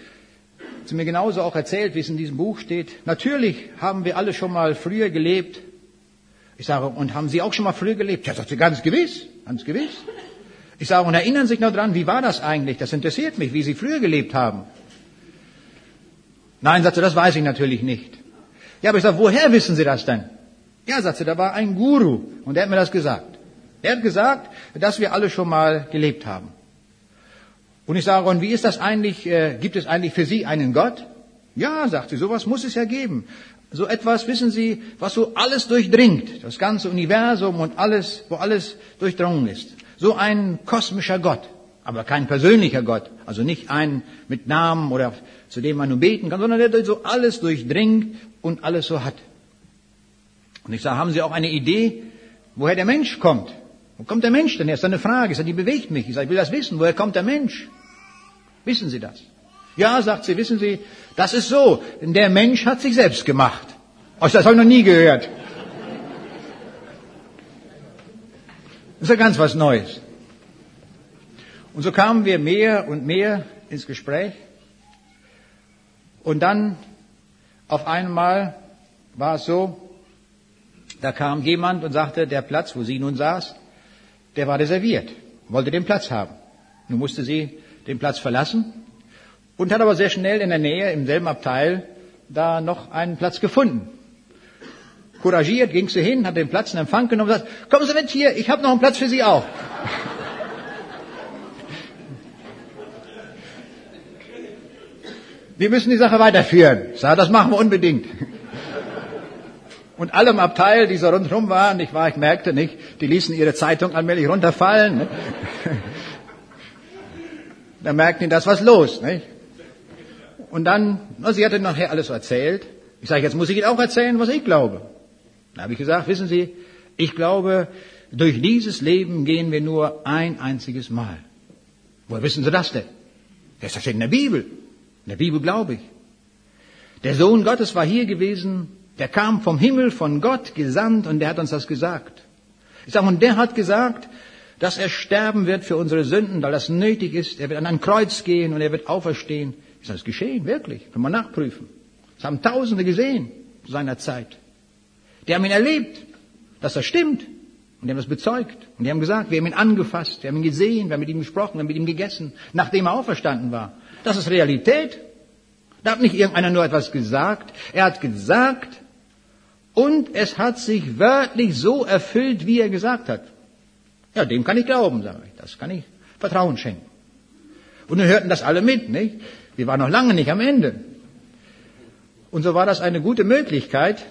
hat mir genauso auch erzählt, wie es in diesem Buch steht. Natürlich haben wir alle schon mal früher gelebt ich sage, und haben Sie auch schon mal früher gelebt? Ja, sagt sie, ganz gewiss, ganz gewiss. Ich sage, und erinnern Sie sich noch dran, wie war das eigentlich? Das interessiert mich, wie Sie früher gelebt haben. Nein, sagt sie, das weiß ich natürlich nicht. Ja, aber ich sage, woher wissen Sie das denn? Ja, sagt sie, da war ein Guru und der hat mir das gesagt. Er hat gesagt, dass wir alle schon mal gelebt haben. Und ich sage, und wie ist das eigentlich, äh, gibt es eigentlich für Sie einen Gott? Ja, sagt sie, sowas muss es ja geben. so etwas, wissen Sie, was so alles durchdringt, das ganze Universum und alles, wo alles durchdrungen ist. So ein kosmischer Gott, aber kein persönlicher Gott, also nicht ein mit Namen oder zu dem man nur beten kann, sondern der so alles durchdringt und alles so hat. Und ich sage, haben Sie auch eine Idee, woher der Mensch kommt? Wo kommt der Mensch denn her? Ist eine Frage. Sage, die bewegt mich. Ich sage, ich will das wissen. Woher kommt der Mensch? Wissen Sie das? Ja, sagt sie, wissen Sie, das ist so. Der Mensch hat sich selbst gemacht. Oh, das habe ich noch nie gehört. Das ist ja ganz was Neues. Und so kamen wir mehr und mehr ins Gespräch. Und dann auf einmal war es so, da kam jemand und sagte, der Platz, wo sie nun saß, der war reserviert, wollte den Platz haben. Nun musste sie den Platz verlassen und hat aber sehr schnell in der Nähe, im selben Abteil, da noch einen Platz gefunden. Couragiert ging sie hin, hat den Platz in Empfang genommen und sagt, kommen Sie mit hier, ich habe noch einen Platz für Sie auch. Wir müssen die Sache weiterführen. Das machen wir unbedingt. Und alle im Abteil, die so rundherum waren, ich war, ich merkte nicht, die ließen ihre Zeitung allmählich runterfallen. Ne? Da merkten die, das was los. Nicht? Und dann, na, sie hatte nachher alles erzählt. Ich sage, jetzt muss ich Ihnen auch erzählen, was ich glaube. Da habe ich gesagt, wissen Sie, ich glaube, durch dieses Leben gehen wir nur ein einziges Mal. Woher wissen Sie das denn? Das steht in der Bibel. In der Bibel glaube ich. Der Sohn Gottes war hier gewesen, der kam vom Himmel, von Gott gesandt und der hat uns das gesagt. Ich sage, und der hat gesagt, dass er sterben wird für unsere Sünden, weil das nötig ist. Er wird an ein Kreuz gehen und er wird auferstehen. Ist das geschehen? Wirklich? Können wir nachprüfen. Das haben Tausende gesehen zu seiner Zeit. Die haben ihn erlebt, dass das stimmt. Und die haben das bezeugt. Und die haben gesagt, wir haben ihn angefasst, wir haben ihn gesehen, wir haben mit ihm gesprochen, wir haben mit ihm gegessen, nachdem er auferstanden war. Das ist Realität. Da hat nicht irgendeiner nur etwas gesagt. Er hat gesagt, und es hat sich wörtlich so erfüllt, wie er gesagt hat. Ja, dem kann ich glauben, sage ich. Das kann ich Vertrauen schenken. Und dann hörten das alle mit, nicht? Wir waren noch lange nicht am Ende. Und so war das eine gute Möglichkeit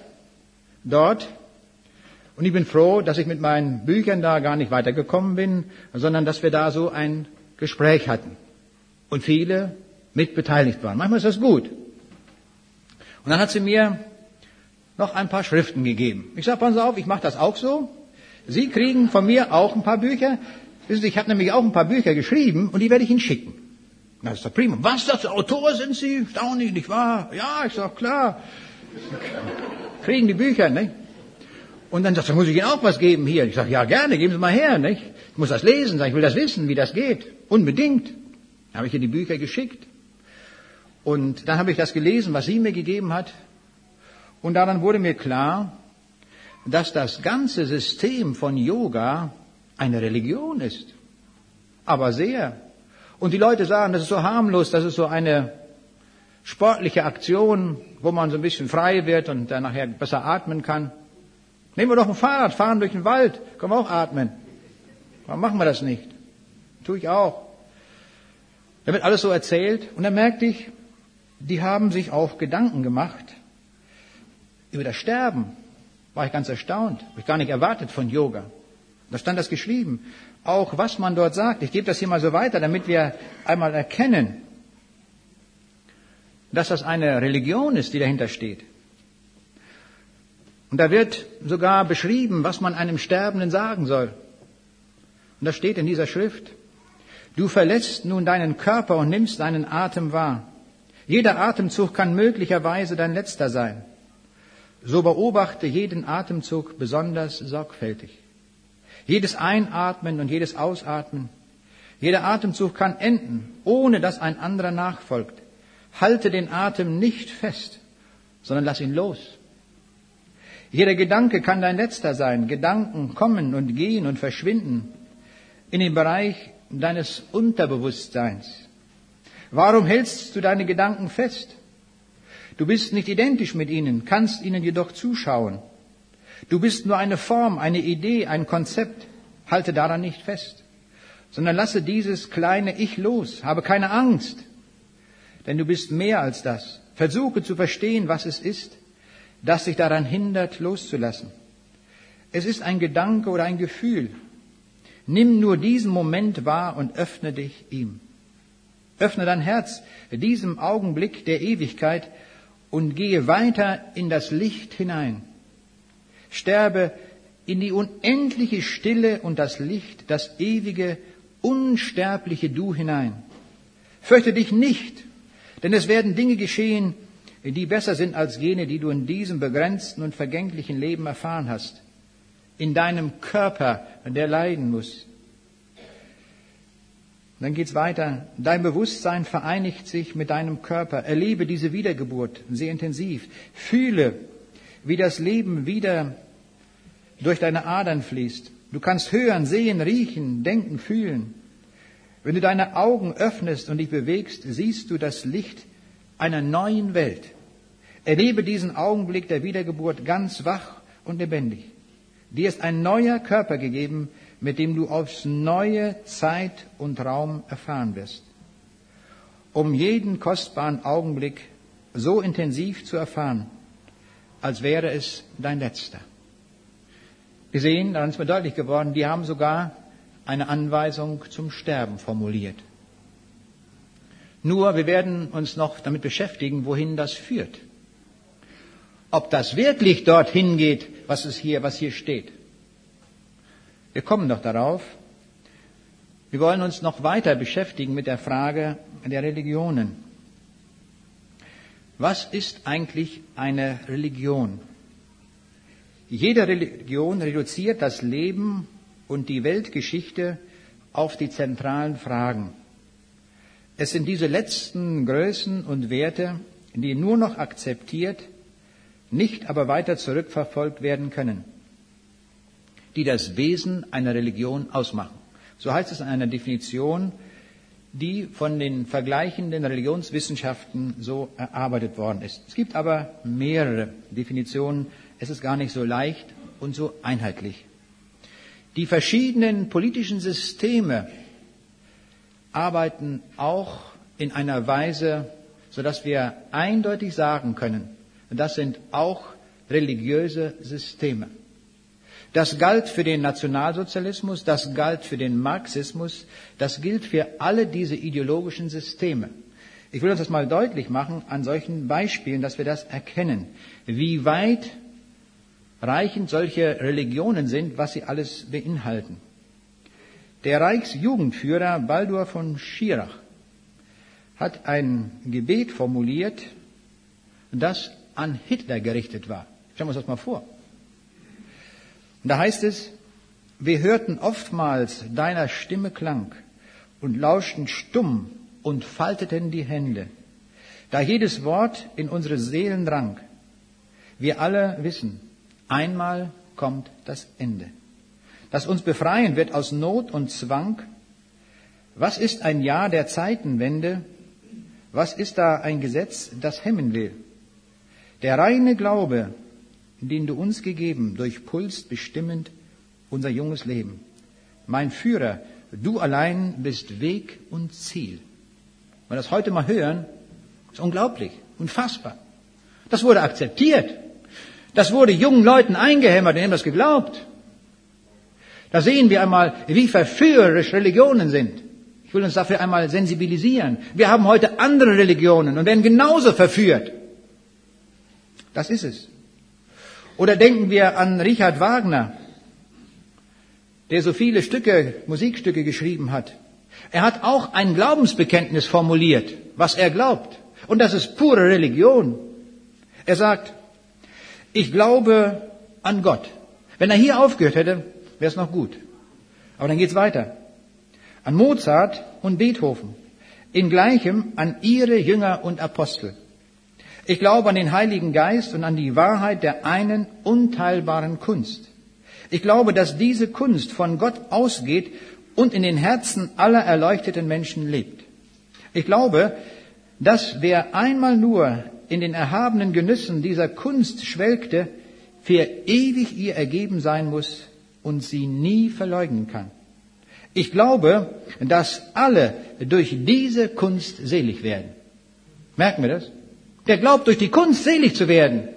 dort. Und ich bin froh, dass ich mit meinen Büchern da gar nicht weitergekommen bin, sondern dass wir da so ein Gespräch hatten. Und viele mitbeteiligt waren. Manchmal ist das gut. Und dann hat sie mir noch ein paar Schriften gegeben. Ich sage, passen auf, ich mache das auch so. Sie kriegen von mir auch ein paar Bücher. Wissen Sie, ich habe nämlich auch ein paar Bücher geschrieben und die werde ich Ihnen schicken. Das ist doch prima. Was, das Autor sind Sie? Staunlich, nicht wahr? Ja, ich sag klar. Kriegen die Bücher, nicht? Und dann sagt er, muss ich Ihnen auch was geben hier? Ich sage, ja gerne, geben Sie mal her, nicht? Ich muss das lesen, ich will das wissen, wie das geht. Unbedingt. Dann habe ich ihr die Bücher geschickt. Und dann habe ich das gelesen, was sie mir gegeben hat. Und daran wurde mir klar, dass das ganze System von Yoga eine Religion ist. Aber sehr. Und die Leute sagen, das ist so harmlos, das ist so eine sportliche Aktion, wo man so ein bisschen frei wird und dann nachher besser atmen kann. Nehmen wir doch ein Fahrrad, fahren durch den Wald, können wir auch atmen. Warum machen wir das nicht? Tue ich auch. Da wird alles so erzählt und dann merkte ich, die haben sich auch Gedanken gemacht über das Sterben. War ich ganz erstaunt, habe ich gar nicht erwartet von Yoga. Da stand das geschrieben auch, was man dort sagt. Ich gebe das hier mal so weiter, damit wir einmal erkennen, dass das eine Religion ist, die dahinter steht. Und da wird sogar beschrieben, was man einem Sterbenden sagen soll. Und das steht in dieser Schrift. Du verlässt nun deinen Körper und nimmst deinen Atem wahr. Jeder Atemzug kann möglicherweise dein letzter sein. So beobachte jeden Atemzug besonders sorgfältig. Jedes Einatmen und jedes Ausatmen, jeder Atemzug kann enden, ohne dass ein anderer nachfolgt. Halte den Atem nicht fest, sondern lass ihn los. Jeder Gedanke kann dein letzter sein. Gedanken kommen und gehen und verschwinden in den Bereich deines Unterbewusstseins. Warum hältst du deine Gedanken fest? Du bist nicht identisch mit ihnen, kannst ihnen jedoch zuschauen. Du bist nur eine Form, eine Idee, ein Konzept. Halte daran nicht fest, sondern lasse dieses kleine Ich los. Habe keine Angst, denn du bist mehr als das. Versuche zu verstehen, was es ist. das dich daran hindert, loszulassen. Es ist ein Gedanke oder ein Gefühl. Nimm nur diesen Moment wahr und öffne dich ihm. Öffne dein Herz diesem Augenblick der Ewigkeit und gehe weiter in das Licht hinein. Sterbe in die unendliche Stille und das Licht, das ewige, unsterbliche Du hinein. Fürchte dich nicht, denn es werden Dinge geschehen, die besser sind als jene, die du in diesem begrenzten und vergänglichen Leben erfahren hast. In deinem Körper, der leiden muss. Dann geht's weiter. Dein Bewusstsein vereinigt sich mit deinem Körper. Erlebe diese Wiedergeburt sehr intensiv. Fühle, wie das Leben wieder durch deine Adern fließt. Du kannst hören, sehen, riechen, denken, fühlen. Wenn du deine Augen öffnest und dich bewegst, siehst du das Licht einer neuen Welt. Erlebe diesen Augenblick der Wiedergeburt ganz wach und lebendig. Dir ist ein neuer Körper gegeben, mit dem du aufs neue Zeit und Raum erfahren wirst. Um jeden kostbaren Augenblick so intensiv zu erfahren, als wäre es dein letzter. Wir sehen, daran ist mir deutlich geworden, die haben sogar eine Anweisung zum Sterben formuliert. Nur wir werden uns noch damit beschäftigen, wohin das führt. Ob das wirklich dorthin geht, was es hier, was hier steht. Wir kommen noch darauf. Wir wollen uns noch weiter beschäftigen mit der Frage der Religionen. Was ist eigentlich eine Religion? Jede Religion reduziert das Leben und die Weltgeschichte auf die zentralen Fragen. Es sind diese letzten Größen und Werte, die nur noch akzeptiert, nicht aber weiter zurückverfolgt werden können die das Wesen einer Religion ausmachen. So heißt es in einer Definition, die von den vergleichenden Religionswissenschaften so erarbeitet worden ist. Es gibt aber mehrere Definitionen. Es ist gar nicht so leicht und so einheitlich. Die verschiedenen politischen Systeme arbeiten auch in einer Weise, sodass wir eindeutig sagen können, das sind auch religiöse Systeme. Das galt für den Nationalsozialismus, das galt für den Marxismus, das gilt für alle diese ideologischen Systeme. Ich will uns das mal deutlich machen an solchen Beispielen, dass wir das erkennen, wie weit reichend solche Religionen sind, was sie alles beinhalten. Der Reichsjugendführer Baldur von Schirach hat ein Gebet formuliert, das an Hitler gerichtet war. Stellen wir uns das mal vor. Und da heißt es, wir hörten oftmals deiner Stimme Klang und lauschten stumm und falteten die Hände, da jedes Wort in unsere Seelen drang. Wir alle wissen, einmal kommt das Ende, das uns befreien wird aus Not und Zwang. Was ist ein Jahr der Zeitenwende? Was ist da ein Gesetz, das hemmen will? Der reine Glaube den du uns gegeben, durchpulst bestimmend unser junges Leben. Mein Führer, du allein bist Weg und Ziel. Wenn wir das heute mal hören, ist unglaublich, unfassbar. Das wurde akzeptiert. Das wurde jungen Leuten eingehämmert, die haben das geglaubt. Da sehen wir einmal, wie verführerisch Religionen sind. Ich will uns dafür einmal sensibilisieren. Wir haben heute andere Religionen und werden genauso verführt. Das ist es. Oder denken wir an Richard Wagner, der so viele Stücke, Musikstücke geschrieben hat. Er hat auch ein Glaubensbekenntnis formuliert, was er glaubt. Und das ist pure Religion. Er sagt, ich glaube an Gott. Wenn er hier aufgehört hätte, wäre es noch gut. Aber dann geht's weiter. An Mozart und Beethoven. In gleichem an ihre Jünger und Apostel. Ich glaube an den Heiligen Geist und an die Wahrheit der einen unteilbaren Kunst. Ich glaube, dass diese Kunst von Gott ausgeht und in den Herzen aller erleuchteten Menschen lebt. Ich glaube, dass wer einmal nur in den erhabenen Genüssen dieser Kunst schwelgte, für ewig ihr ergeben sein muss und sie nie verleugnen kann. Ich glaube, dass alle durch diese Kunst selig werden. Merken wir das? Der glaubt, durch die Kunst selig zu werden.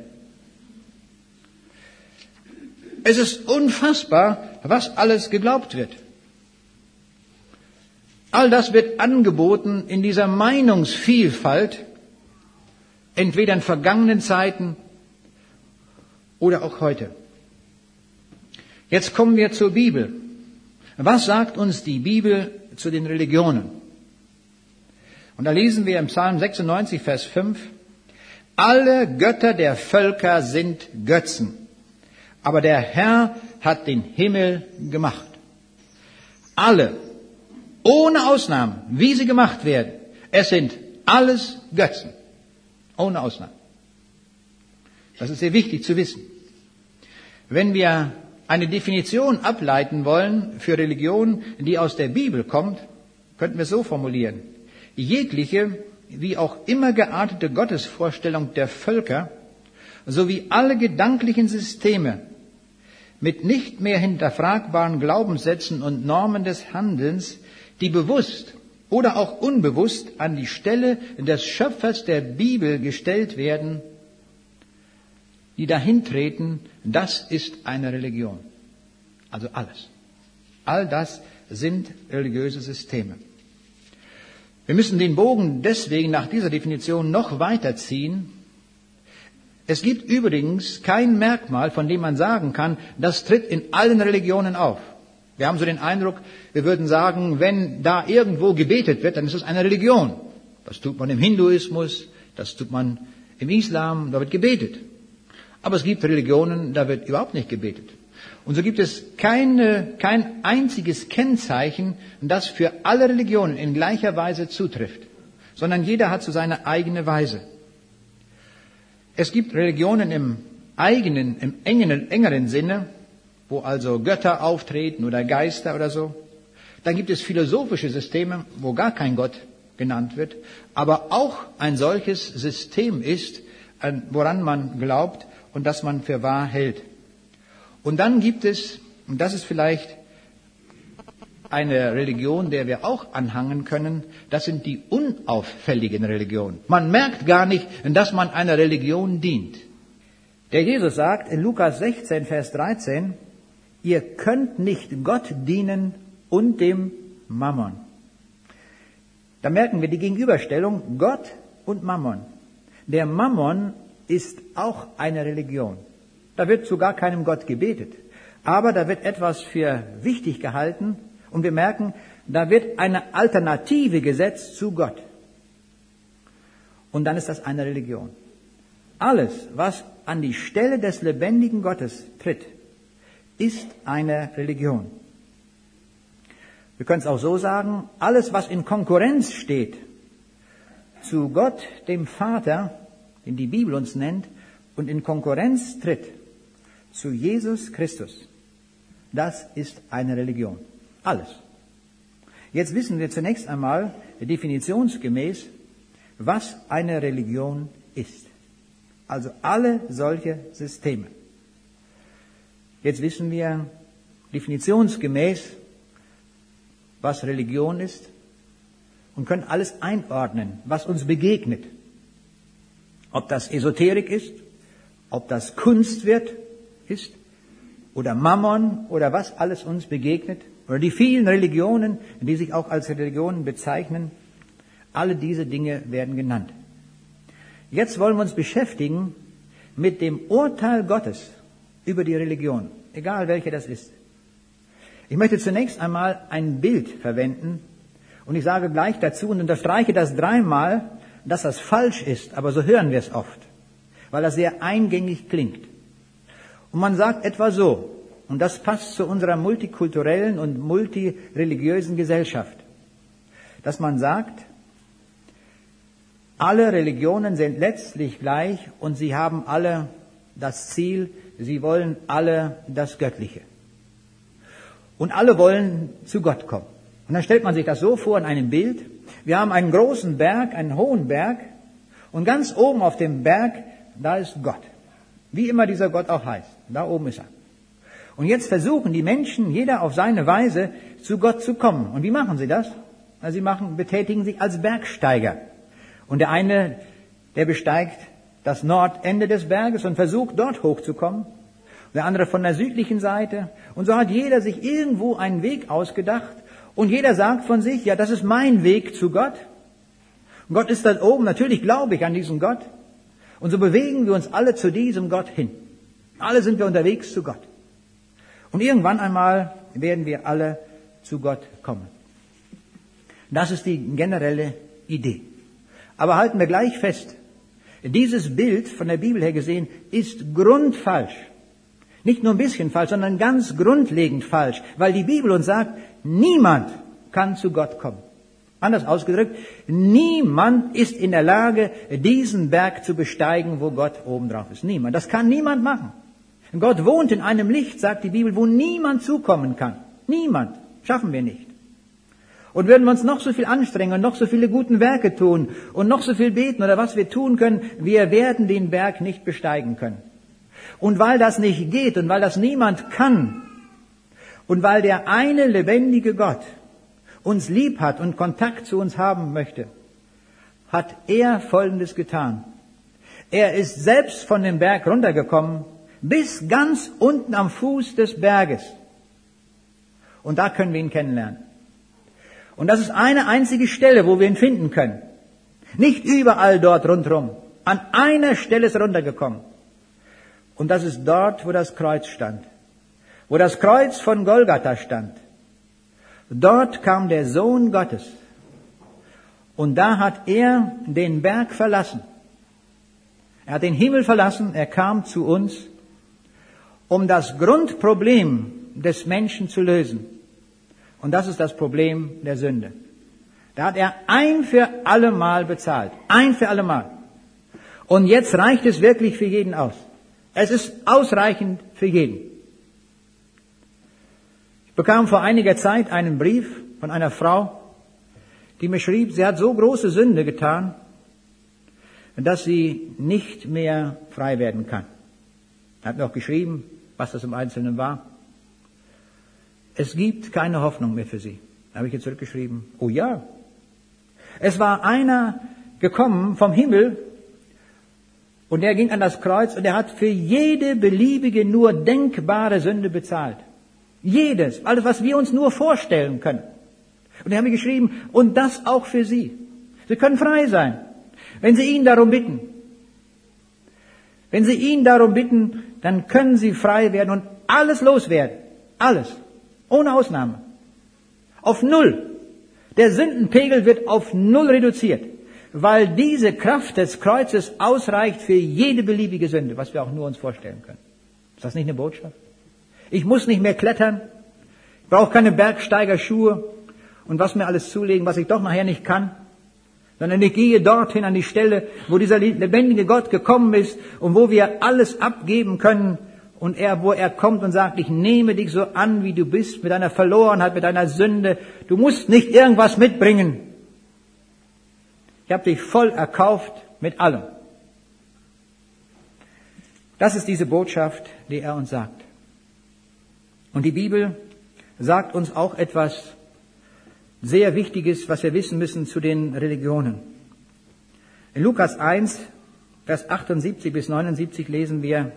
Es ist unfassbar, was alles geglaubt wird. All das wird angeboten in dieser Meinungsvielfalt, entweder in vergangenen Zeiten oder auch heute. Jetzt kommen wir zur Bibel. Was sagt uns die Bibel zu den Religionen? Und da lesen wir im Psalm 96, Vers 5, alle Götter der Völker sind Götzen, aber der Herr hat den Himmel gemacht. Alle, ohne Ausnahmen, wie sie gemacht werden, es sind alles Götzen, ohne Ausnahme. Das ist sehr wichtig zu wissen. Wenn wir eine Definition ableiten wollen für Religion, die aus der Bibel kommt, könnten wir so formulieren. Jegliche, wie auch immer geartete Gottesvorstellung der Völker sowie alle gedanklichen Systeme mit nicht mehr hinterfragbaren Glaubenssätzen und Normen des Handelns, die bewusst oder auch unbewusst an die Stelle des Schöpfers der Bibel gestellt werden, die dahintreten, das ist eine Religion. Also alles. All das sind religiöse Systeme. Wir müssen den Bogen deswegen nach dieser Definition noch weiterziehen. Es gibt übrigens kein Merkmal, von dem man sagen kann, das tritt in allen Religionen auf. Wir haben so den Eindruck, wir würden sagen, wenn da irgendwo gebetet wird, dann ist es eine Religion. Das tut man im Hinduismus, das tut man im Islam, da wird gebetet. Aber es gibt Religionen, da wird überhaupt nicht gebetet. Und so gibt es keine, kein einziges Kennzeichen, das für alle Religionen in gleicher Weise zutrifft, sondern jeder hat so seine eigene Weise. Es gibt Religionen im eigenen, im engen, engeren Sinne, wo also Götter auftreten oder Geister oder so. Dann gibt es philosophische Systeme, wo gar kein Gott genannt wird, aber auch ein solches System ist, woran man glaubt, und das man für wahr hält. Und dann gibt es, und das ist vielleicht eine Religion, der wir auch anhangen können, das sind die unauffälligen Religionen. Man merkt gar nicht, dass man einer Religion dient. Der Jesus sagt in Lukas 16, Vers 13, ihr könnt nicht Gott dienen und dem Mammon. Da merken wir die Gegenüberstellung Gott und Mammon. Der Mammon ist auch eine Religion. Da wird zu gar keinem Gott gebetet. Aber da wird etwas für wichtig gehalten und wir merken, da wird eine Alternative gesetzt zu Gott. Und dann ist das eine Religion. Alles, was an die Stelle des lebendigen Gottes tritt, ist eine Religion. Wir können es auch so sagen, alles, was in Konkurrenz steht zu Gott, dem Vater, den die Bibel uns nennt, und in Konkurrenz tritt zu Jesus Christus, das ist eine Religion. Alles. Jetzt wissen wir zunächst einmal definitionsgemäß, was eine Religion ist. Also alle solche Systeme. Jetzt wissen wir definitionsgemäß, was Religion ist und können alles einordnen, was uns begegnet. Ob das Esoterik ist, ob das Kunst wird, ist, oder Mammon oder was alles uns begegnet, oder die vielen Religionen, die sich auch als Religionen bezeichnen, alle diese Dinge werden genannt. Jetzt wollen wir uns beschäftigen mit dem Urteil Gottes über die Religion, egal welche das ist. Ich möchte zunächst einmal ein Bild verwenden und ich sage gleich dazu und unterstreiche das dreimal, dass das falsch ist, aber so hören wir es oft, weil das sehr eingängig klingt. Und man sagt etwa so, und das passt zu unserer multikulturellen und multireligiösen Gesellschaft, dass man sagt, alle Religionen sind letztlich gleich und sie haben alle das Ziel, sie wollen alle das Göttliche. Und alle wollen zu Gott kommen. Und dann stellt man sich das so vor in einem Bild, wir haben einen großen Berg, einen hohen Berg, und ganz oben auf dem Berg, da ist Gott. Wie immer dieser Gott auch heißt. Da oben ist er. Und jetzt versuchen die Menschen, jeder auf seine Weise, zu Gott zu kommen. Und wie machen sie das? Sie machen, betätigen sich als Bergsteiger. Und der eine, der besteigt das Nordende des Berges und versucht dort hochzukommen. der andere von der südlichen Seite. Und so hat jeder sich irgendwo einen Weg ausgedacht und jeder sagt von sich, ja, das ist mein Weg zu Gott. Und Gott ist da oben, natürlich glaube ich an diesen Gott. Und so bewegen wir uns alle zu diesem Gott hin. Alle sind wir unterwegs zu Gott. Und irgendwann einmal werden wir alle zu Gott kommen. Das ist die generelle Idee. Aber halten wir gleich fest, dieses Bild von der Bibel her gesehen ist grundfalsch. Nicht nur ein bisschen falsch, sondern ganz grundlegend falsch, weil die Bibel uns sagt, niemand kann zu Gott kommen. Anders ausgedrückt, niemand ist in der Lage, diesen Berg zu besteigen, wo Gott oben drauf ist. Niemand. Das kann niemand machen. Gott wohnt in einem Licht, sagt die Bibel, wo niemand zukommen kann. Niemand. Schaffen wir nicht. Und würden wir uns noch so viel anstrengen und noch so viele guten Werke tun und noch so viel beten oder was wir tun können, wir werden den Berg nicht besteigen können. Und weil das nicht geht und weil das niemand kann und weil der eine lebendige Gott uns lieb hat und Kontakt zu uns haben möchte, hat er Folgendes getan. Er ist selbst von dem Berg runtergekommen bis ganz unten am Fuß des Berges. Und da können wir ihn kennenlernen. Und das ist eine einzige Stelle, wo wir ihn finden können. Nicht überall dort rundherum. An einer Stelle ist er runtergekommen. Und das ist dort, wo das Kreuz stand. Wo das Kreuz von Golgatha stand. Dort kam der Sohn Gottes. Und da hat er den Berg verlassen. Er hat den Himmel verlassen, er kam zu uns, um das Grundproblem des Menschen zu lösen. Und das ist das Problem der Sünde. Da hat er ein für alle Mal bezahlt. Ein für alle Mal. Und jetzt reicht es wirklich für jeden aus. Es ist ausreichend für jeden. Bekam vor einiger Zeit einen Brief von einer Frau, die mir schrieb, sie hat so große Sünde getan, dass sie nicht mehr frei werden kann. Hat mir auch geschrieben, was das im Einzelnen war. Es gibt keine Hoffnung mehr für sie. Da habe ich ihr zurückgeschrieben, oh ja. Es war einer gekommen vom Himmel und er ging an das Kreuz und er hat für jede beliebige, nur denkbare Sünde bezahlt. Jedes, alles, was wir uns nur vorstellen können. Und er hat mir geschrieben, und das auch für Sie. Sie können frei sein, wenn Sie ihn darum bitten. Wenn Sie ihn darum bitten, dann können Sie frei werden und alles loswerden. Alles. Ohne Ausnahme. Auf Null. Der Sündenpegel wird auf Null reduziert weil diese Kraft des Kreuzes ausreicht für jede beliebige Sünde, was wir auch nur uns vorstellen können. Ist das nicht eine Botschaft? Ich muss nicht mehr klettern, ich brauche keine Bergsteigerschuhe und was mir alles zulegen, was ich doch nachher nicht kann, sondern ich gehe dorthin an die Stelle, wo dieser lebendige Gott gekommen ist und wo wir alles abgeben können und er, wo er kommt und sagt, ich nehme dich so an, wie du bist, mit deiner Verlorenheit, mit deiner Sünde. Du musst nicht irgendwas mitbringen. Ich habe dich voll erkauft mit allem. Das ist diese Botschaft, die er uns sagt. Und die Bibel sagt uns auch etwas sehr Wichtiges, was wir wissen müssen zu den Religionen. In Lukas 1, Vers 78 bis 79 lesen wir,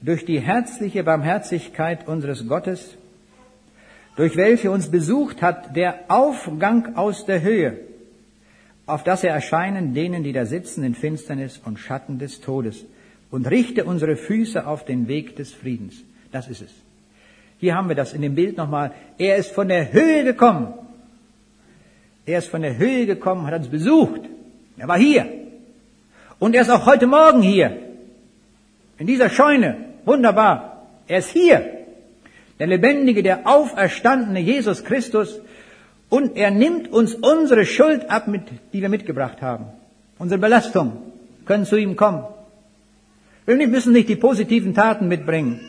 durch die herzliche Barmherzigkeit unseres Gottes, durch welche uns besucht hat der Aufgang aus der Höhe, auf dass er erscheinen denen, die da sitzen in Finsternis und Schatten des Todes und richte unsere Füße auf den Weg des Friedens. Das ist es. Hier haben wir das in dem Bild nochmal. Er ist von der Höhe gekommen. Er ist von der Höhe gekommen, hat uns besucht. Er war hier. Und er ist auch heute Morgen hier. In dieser Scheune. Wunderbar. Er ist hier. Der lebendige, der auferstandene Jesus Christus und er nimmt uns unsere Schuld ab, mit, die wir mitgebracht haben. Unsere Belastung können zu ihm kommen. Wir müssen nicht die positiven Taten mitbringen.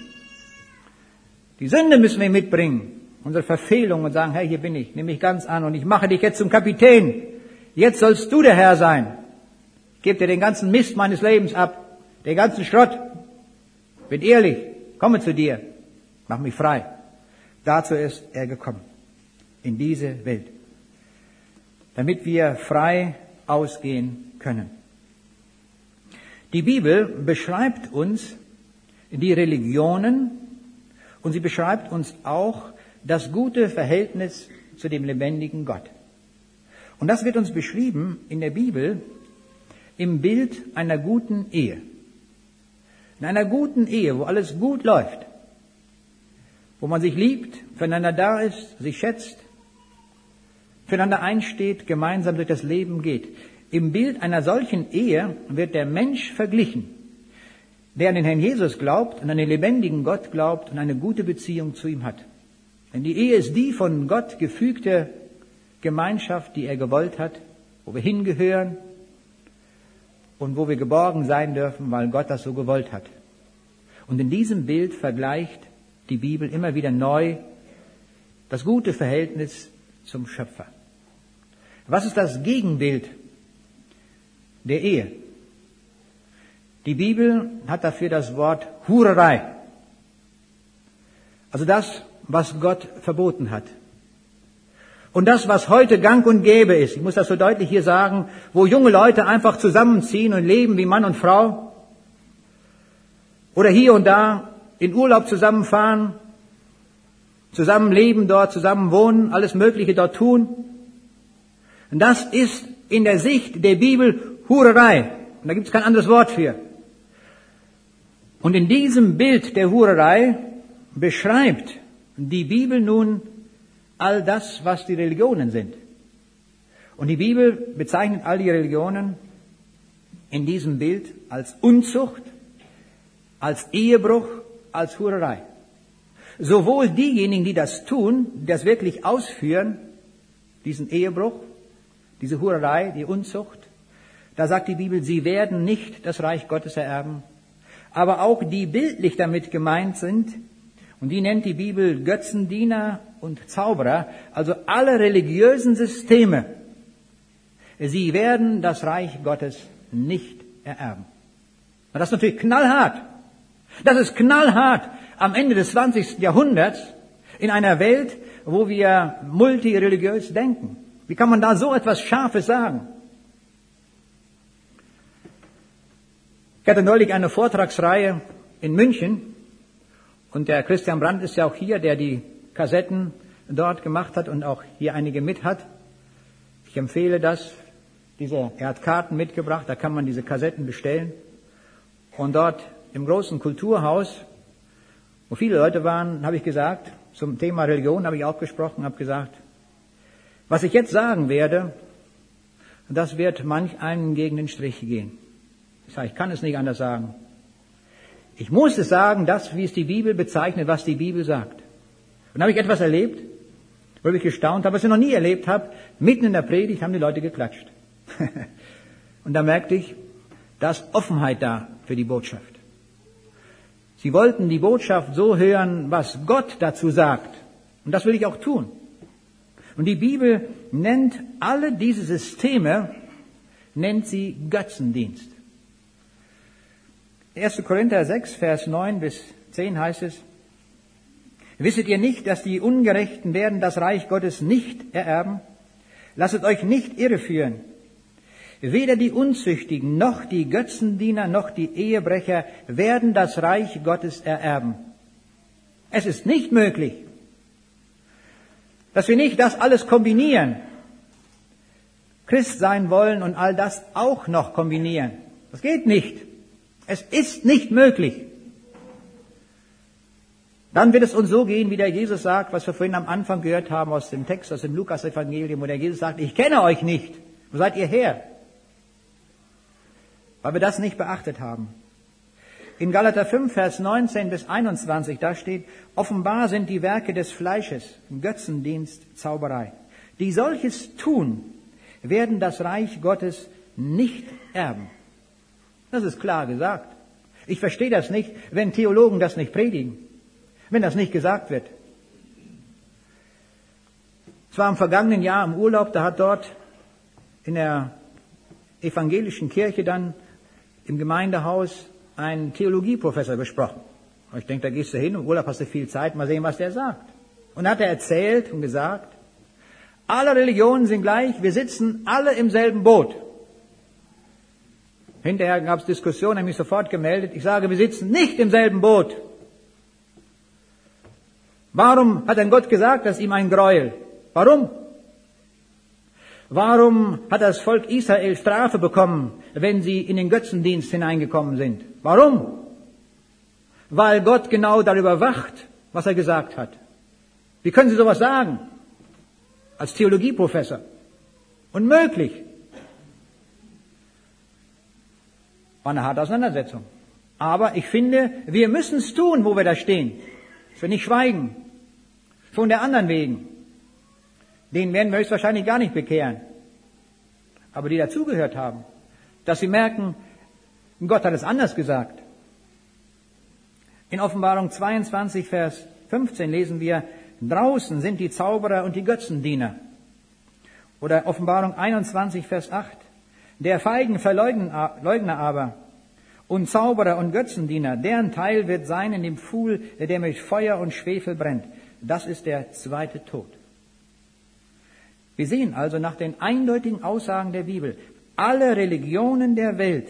Die Sünde müssen wir mitbringen. Unsere Verfehlung und sagen, hey, hier bin ich, nehme mich ganz an und ich mache dich jetzt zum Kapitän. Jetzt sollst du der Herr sein. Ich gebe dir den ganzen Mist meines Lebens ab, den ganzen Schrott. Bin ehrlich, komme zu dir, mach mich frei. Dazu ist er gekommen in diese Welt, damit wir frei ausgehen können. Die Bibel beschreibt uns die Religionen und sie beschreibt uns auch das gute Verhältnis zu dem lebendigen Gott. Und das wird uns beschrieben in der Bibel im Bild einer guten Ehe. In einer guten Ehe, wo alles gut läuft, wo man sich liebt, füreinander da ist, sich schätzt, füreinander einsteht, gemeinsam durch das Leben geht. Im Bild einer solchen Ehe wird der Mensch verglichen, der an den Herrn Jesus glaubt und an den lebendigen Gott glaubt und eine gute Beziehung zu ihm hat. Denn die Ehe ist die von Gott gefügte Gemeinschaft, die er gewollt hat, wo wir hingehören und wo wir geborgen sein dürfen, weil Gott das so gewollt hat. Und in diesem Bild vergleicht die Bibel immer wieder neu das gute Verhältnis zum Schöpfer. Was ist das Gegenbild der Ehe? Die Bibel hat dafür das Wort Hurerei. Also das, was Gott verboten hat. Und das, was heute gang und gäbe ist, ich muss das so deutlich hier sagen, wo junge Leute einfach zusammenziehen und leben wie Mann und Frau, oder hier und da in Urlaub zusammenfahren, zusammen leben dort, zusammen wohnen, alles Mögliche dort tun. Und das ist in der Sicht der Bibel Hurerei. Und da gibt es kein anderes Wort für. Und in diesem Bild der Hurerei beschreibt die Bibel nun all das, was die Religionen sind. Und die Bibel bezeichnet all die Religionen in diesem Bild als Unzucht, als Ehebruch, als Hurerei. Sowohl diejenigen, die das tun, die das wirklich ausführen, diesen Ehebruch, diese Hurerei, die Unzucht, da sagt die Bibel, sie werden nicht das Reich Gottes ererben. Aber auch die bildlich damit gemeint sind, und die nennt die Bibel Götzendiener und Zauberer, also alle religiösen Systeme, sie werden das Reich Gottes nicht ererben. Und das ist natürlich knallhart. Das ist knallhart am Ende des 20. Jahrhunderts in einer Welt, wo wir multireligiös denken. Wie kann man da so etwas Scharfes sagen? Ich hatte neulich eine Vortragsreihe in München und der Christian Brandt ist ja auch hier, der die Kassetten dort gemacht hat und auch hier einige mit hat. Ich empfehle das. Diese, er hat Karten mitgebracht, da kann man diese Kassetten bestellen. Und dort im großen Kulturhaus, wo viele Leute waren, habe ich gesagt, zum Thema Religion habe ich auch gesprochen, habe gesagt, was ich jetzt sagen werde, das wird manch einen gegen den Strich gehen. Ich sage, ich kann es nicht anders sagen. Ich muss es sagen, das, wie es die Bibel bezeichnet, was die Bibel sagt. Und habe ich etwas erlebt, wo ich gestaunt habe, was ich noch nie erlebt habe. Mitten in der Predigt haben die Leute geklatscht. Und da merkte ich, da ist Offenheit da für die Botschaft. Sie wollten die Botschaft so hören, was Gott dazu sagt. Und das will ich auch tun. Und die Bibel nennt alle diese Systeme, nennt sie Götzendienst. 1. Korinther 6, Vers 9 bis 10 heißt es, Wisset ihr nicht, dass die Ungerechten werden das Reich Gottes nicht ererben? Lasset euch nicht irreführen. Weder die Unzüchtigen, noch die Götzendiener, noch die Ehebrecher werden das Reich Gottes ererben. Es ist nicht möglich, dass wir nicht das alles kombinieren, Christ sein wollen und all das auch noch kombinieren. Das geht nicht. Es ist nicht möglich. Dann wird es uns so gehen, wie der Jesus sagt, was wir vorhin am Anfang gehört haben aus dem Text, aus dem Lukas-Evangelium, wo der Jesus sagt, ich kenne euch nicht. Wo seid ihr her? Weil wir das nicht beachtet haben. In Galater 5, Vers 19 bis 21, da steht, offenbar sind die Werke des Fleisches, Götzendienst, Zauberei. Die solches tun, werden das Reich Gottes nicht erben. Das ist klar gesagt. Ich verstehe das nicht, wenn Theologen das nicht predigen, wenn das nicht gesagt wird. Es war im vergangenen Jahr im Urlaub, da hat dort in der evangelischen Kirche dann im Gemeindehaus ein Theologieprofessor gesprochen. Und ich denke, da gehst du hin, im Urlaub hast du viel Zeit, mal sehen, was der sagt. Und hat er erzählt und gesagt, alle Religionen sind gleich, wir sitzen alle im selben Boot. Hinterher gab es Diskussionen, habe mich sofort gemeldet. Ich sage, wir sitzen nicht im selben Boot. Warum hat denn Gott gesagt, dass ihm ein Gräuel? Warum? Warum hat das Volk Israel Strafe bekommen, wenn sie in den Götzendienst hineingekommen sind? Warum? Weil Gott genau darüber wacht, was er gesagt hat. Wie können Sie sowas sagen? Als Theologieprofessor. Unmöglich. War eine harte Auseinandersetzung. Aber ich finde, wir müssen es tun, wo wir da stehen. Dass wir nicht schweigen. Von der anderen wegen. Den werden wir höchstwahrscheinlich gar nicht bekehren. Aber die dazugehört haben, dass sie merken, Gott hat es anders gesagt. In Offenbarung 22, Vers 15 lesen wir, draußen sind die Zauberer und die Götzendiener. Oder Offenbarung 21, Vers 8, der feigen Verleugner aber und Zauberer und Götzendiener, deren Teil wird sein in dem Pfuhl, der mit Feuer und Schwefel brennt. Das ist der zweite Tod. Wir sehen also nach den eindeutigen Aussagen der Bibel, alle Religionen der Welt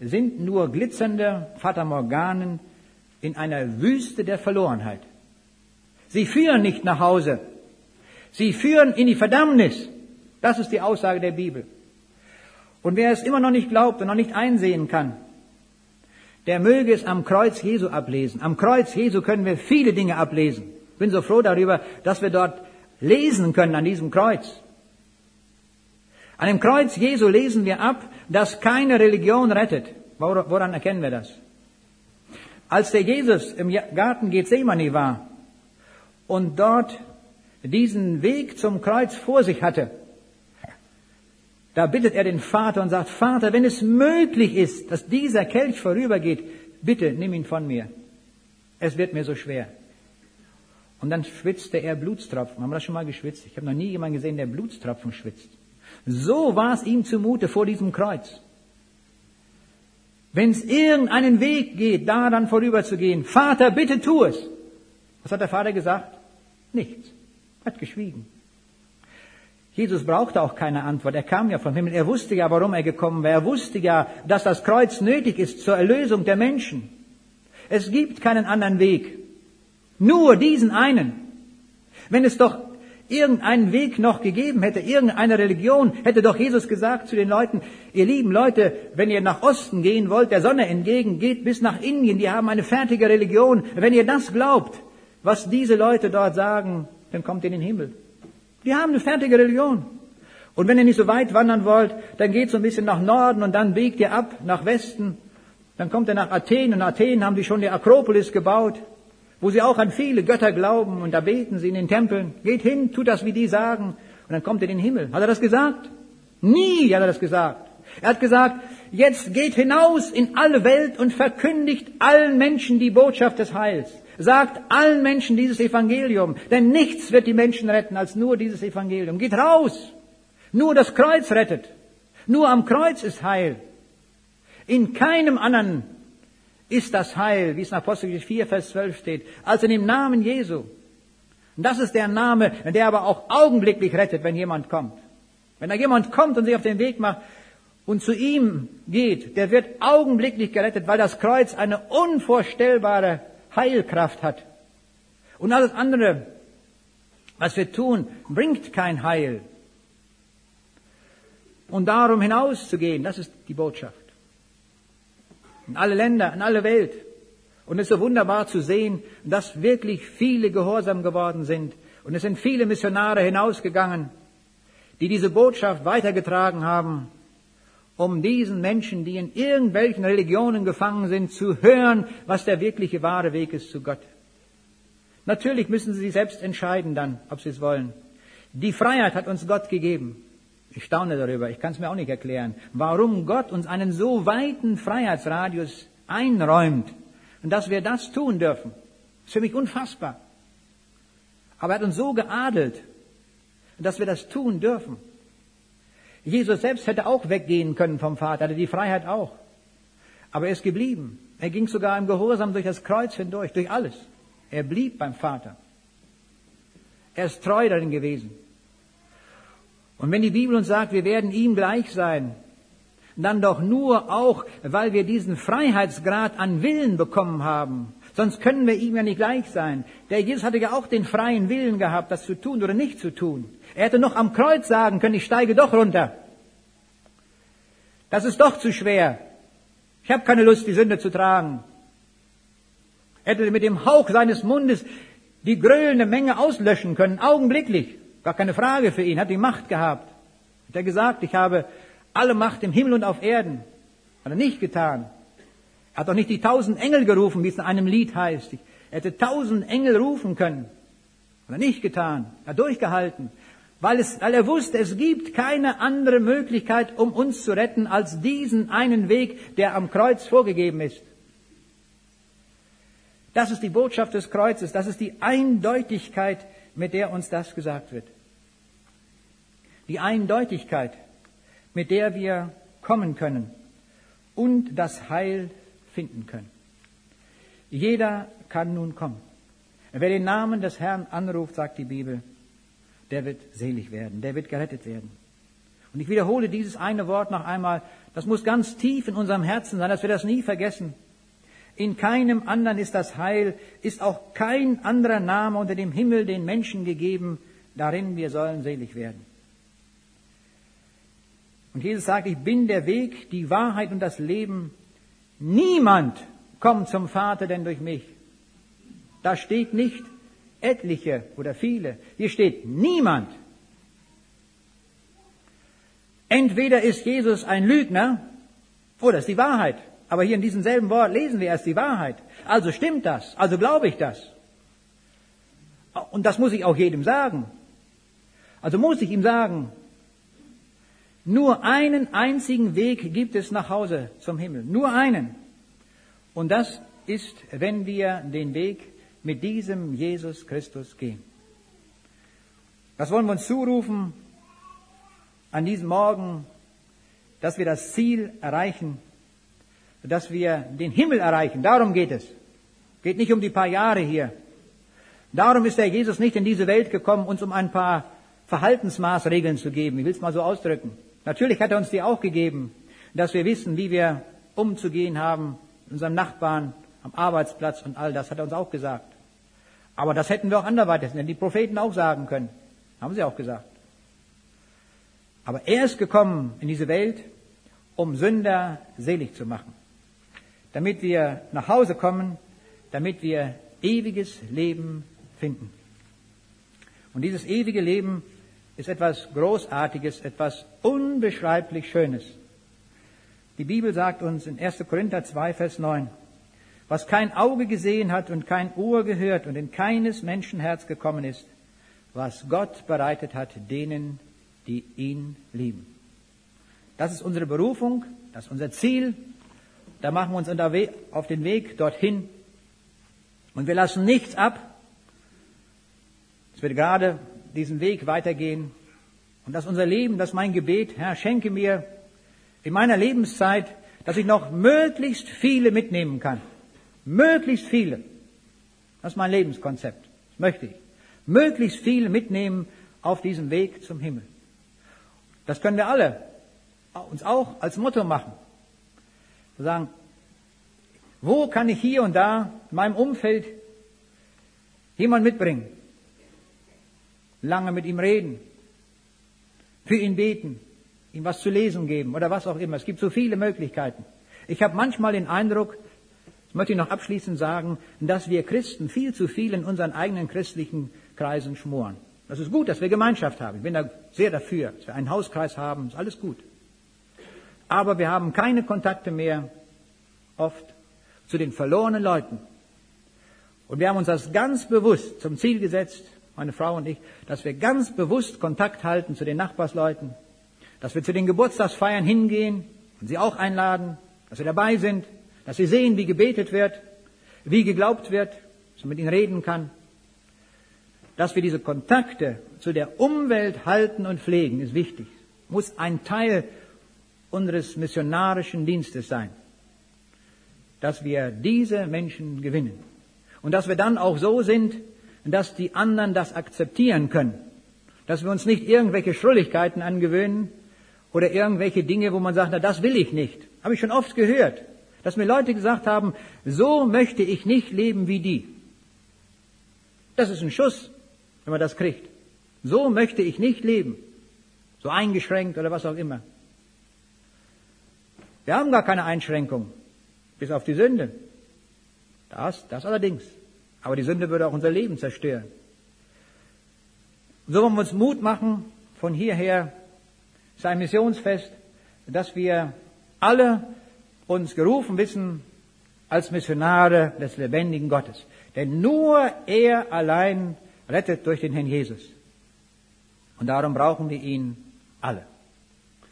sind nur glitzernde Fatamorganen in einer Wüste der Verlorenheit. Sie führen nicht nach Hause. Sie führen in die Verdammnis. Das ist die Aussage der Bibel. Und wer es immer noch nicht glaubt und noch nicht einsehen kann, der möge es am Kreuz Jesu ablesen. Am Kreuz Jesu können wir viele Dinge ablesen. Ich bin so froh darüber, dass wir dort lesen können an diesem Kreuz. An dem Kreuz Jesu lesen wir ab, dass keine Religion rettet. Woran erkennen wir das? Als der Jesus im Garten Gethsemane war und dort diesen Weg zum Kreuz vor sich hatte, da bittet er den Vater und sagt, Vater, wenn es möglich ist, dass dieser Kelch vorübergeht, bitte nimm ihn von mir. Es wird mir so schwer. Und dann schwitzte er Blutstropfen. Haben wir das schon mal geschwitzt? Ich habe noch nie jemanden gesehen, der Blutstropfen schwitzt. So war es ihm zumute vor diesem Kreuz. Wenn es irgendeinen Weg geht, da dann vorüberzugehen, Vater, bitte tu es. Was hat der Vater gesagt? Nichts. Hat geschwiegen. Jesus brauchte auch keine Antwort. Er kam ja vom Himmel. Er wusste ja, warum er gekommen war. Er wusste ja, dass das Kreuz nötig ist zur Erlösung der Menschen. Es gibt keinen anderen Weg. Nur diesen einen. Wenn es doch irgendeinen Weg noch gegeben hätte, irgendeine Religion, hätte doch Jesus gesagt zu den Leuten, ihr lieben Leute, wenn ihr nach Osten gehen wollt, der Sonne entgegen, geht bis nach Indien, die haben eine fertige Religion. Wenn ihr das glaubt, was diese Leute dort sagen, dann kommt ihr in den Himmel. Die haben eine fertige Religion. Und wenn ihr nicht so weit wandern wollt, dann geht so ein bisschen nach Norden und dann biegt ihr ab nach Westen. Dann kommt ihr nach Athen und Athen haben die schon die Akropolis gebaut wo sie auch an viele Götter glauben und da beten sie in den Tempeln. Geht hin, tut das, wie die sagen, und dann kommt ihr in den Himmel. Hat er das gesagt? Nie hat er das gesagt. Er hat gesagt, jetzt geht hinaus in alle Welt und verkündigt allen Menschen die Botschaft des Heils. Sagt allen Menschen dieses Evangelium, denn nichts wird die Menschen retten als nur dieses Evangelium. Geht raus! Nur das Kreuz rettet. Nur am Kreuz ist Heil. In keinem anderen ist das Heil, wie es in Apostelgeschichte 4, Vers 12 steht, als in dem Namen Jesu. Und das ist der Name, der aber auch augenblicklich rettet, wenn jemand kommt. Wenn da jemand kommt und sich auf den Weg macht und zu ihm geht, der wird augenblicklich gerettet, weil das Kreuz eine unvorstellbare Heilkraft hat. Und alles andere, was wir tun, bringt kein Heil. Und darum hinauszugehen, das ist die Botschaft in alle Länder, in alle Welt. Und es ist so wunderbar zu sehen, dass wirklich viele gehorsam geworden sind. Und es sind viele Missionare hinausgegangen, die diese Botschaft weitergetragen haben, um diesen Menschen, die in irgendwelchen Religionen gefangen sind, zu hören, was der wirkliche wahre Weg ist zu Gott. Natürlich müssen sie sich selbst entscheiden dann, ob sie es wollen. Die Freiheit hat uns Gott gegeben. Ich staune darüber, ich kann es mir auch nicht erklären, warum Gott uns einen so weiten Freiheitsradius einräumt und dass wir das tun dürfen. Das ist für mich unfassbar. Aber er hat uns so geadelt, dass wir das tun dürfen. Jesus selbst hätte auch weggehen können vom Vater, hatte die Freiheit auch. Aber er ist geblieben. Er ging sogar im Gehorsam durch das Kreuz hindurch, durch alles. Er blieb beim Vater. Er ist treu darin gewesen. Und wenn die Bibel uns sagt, wir werden ihm gleich sein, dann doch nur auch, weil wir diesen Freiheitsgrad an Willen bekommen haben. Sonst können wir ihm ja nicht gleich sein. Der Jesus hatte ja auch den freien Willen gehabt, das zu tun oder nicht zu tun. Er hätte noch am Kreuz sagen können, ich steige doch runter. Das ist doch zu schwer. Ich habe keine Lust, die Sünde zu tragen. Er hätte mit dem Hauch seines Mundes die gröhlende Menge auslöschen können, augenblicklich. Gar keine Frage für ihn, hat die Macht gehabt. Hat er gesagt, ich habe alle Macht im Himmel und auf Erden. Hat er nicht getan. Er hat doch nicht die tausend Engel gerufen, wie es in einem Lied heißt. Er hätte tausend Engel rufen können. Hat er nicht getan. Er hat durchgehalten. Weil, es, weil er wusste, es gibt keine andere Möglichkeit, um uns zu retten, als diesen einen Weg, der am Kreuz vorgegeben ist. Das ist die Botschaft des Kreuzes, das ist die Eindeutigkeit, mit der uns das gesagt wird. Die Eindeutigkeit, mit der wir kommen können und das Heil finden können. Jeder kann nun kommen. Wer den Namen des Herrn anruft, sagt die Bibel, der wird selig werden, der wird gerettet werden. Und ich wiederhole dieses eine Wort noch einmal, das muss ganz tief in unserem Herzen sein, dass wir das nie vergessen. In keinem anderen ist das Heil, ist auch kein anderer Name unter dem Himmel den Menschen gegeben, darin wir sollen selig werden. Und Jesus sagt, ich bin der Weg, die Wahrheit und das Leben. Niemand kommt zum Vater denn durch mich. Da steht nicht, etliche oder viele. Hier steht niemand. Entweder ist Jesus ein Lügner oder ist die Wahrheit. Aber hier in diesem selben Wort lesen wir erst die Wahrheit. Also stimmt das. Also glaube ich das. Und das muss ich auch jedem sagen. Also muss ich ihm sagen, nur einen einzigen Weg gibt es nach Hause zum Himmel. Nur einen. Und das ist, wenn wir den Weg mit diesem Jesus Christus gehen. Was wollen wir uns zurufen an diesem Morgen, dass wir das Ziel erreichen, dass wir den Himmel erreichen. Darum geht es. Geht nicht um die paar Jahre hier. Darum ist der Jesus nicht in diese Welt gekommen, uns um ein paar Verhaltensmaßregeln zu geben. Ich will es mal so ausdrücken. Natürlich hat er uns die auch gegeben, dass wir wissen, wie wir umzugehen haben unserem Nachbarn, am Arbeitsplatz und all das hat er uns auch gesagt. Aber das hätten wir auch anderweitig, denn die Propheten auch sagen können. Haben sie auch gesagt. Aber er ist gekommen in diese Welt, um Sünder selig zu machen. Damit wir nach Hause kommen, damit wir ewiges Leben finden. Und dieses ewige Leben ist etwas Großartiges, etwas unbeschreiblich Schönes. Die Bibel sagt uns in 1. Korinther 2, Vers 9, was kein Auge gesehen hat und kein Ohr gehört und in keines Menschenherz gekommen ist, was Gott bereitet hat denen, die ihn lieben. Das ist unsere Berufung, das ist unser Ziel. Da machen wir uns auf den Weg dorthin. Und wir lassen nichts ab. Es wird gerade diesen Weg weitergehen. Und dass unser Leben, das ist mein Gebet, Herr, schenke mir in meiner Lebenszeit, dass ich noch möglichst viele mitnehmen kann. Möglichst viele. Das ist mein Lebenskonzept. Das möchte ich. Möglichst viele mitnehmen auf diesem Weg zum Himmel. Das können wir alle uns auch als Motto machen. Wir sagen, wo kann ich hier und da in meinem Umfeld jemand mitbringen? Lange mit ihm reden, für ihn beten, ihm was zu lesen geben oder was auch immer. Es gibt so viele Möglichkeiten. Ich habe manchmal den Eindruck, möchte ich noch abschließend sagen, dass wir Christen viel zu viel in unseren eigenen christlichen Kreisen schmoren. Das ist gut, dass wir Gemeinschaft haben. Ich bin da sehr dafür, dass wir einen Hauskreis haben. Ist alles gut. Aber wir haben keine Kontakte mehr, oft, zu den verlorenen Leuten. Und wir haben uns das ganz bewusst zum Ziel gesetzt, meine Frau und ich, dass wir ganz bewusst Kontakt halten zu den Nachbarsleuten, dass wir zu den Geburtstagsfeiern hingehen und sie auch einladen, dass wir dabei sind, dass sie sehen, wie gebetet wird, wie geglaubt wird, dass man mit ihnen reden kann. Dass wir diese Kontakte zu der Umwelt halten und pflegen, ist wichtig. Muss ein Teil unseres missionarischen Dienstes sein. Dass wir diese Menschen gewinnen. Und dass wir dann auch so sind, dass die anderen das akzeptieren können. Dass wir uns nicht irgendwelche Schrulligkeiten angewöhnen Oder irgendwelche Dinge, wo man sagt, na, das will ich nicht. Habe ich schon oft gehört, dass mir Leute gesagt haben, so möchte ich nicht leben wie die. Das ist ein Schuss, wenn man das kriegt. So möchte ich nicht leben. So eingeschränkt oder was auch immer. Wir haben gar keine Einschränkung, bis auf die Sünde. Das, das allerdings. Aber die Sünde würde auch unser Leben zerstören. so wollen wir uns Mut machen, von hierher ist ein Missionsfest, dass wir alle uns gerufen wissen als Missionare des lebendigen Gottes. Denn nur er allein rettet durch den Herrn Jesus. Und darum brauchen wir ihn alle.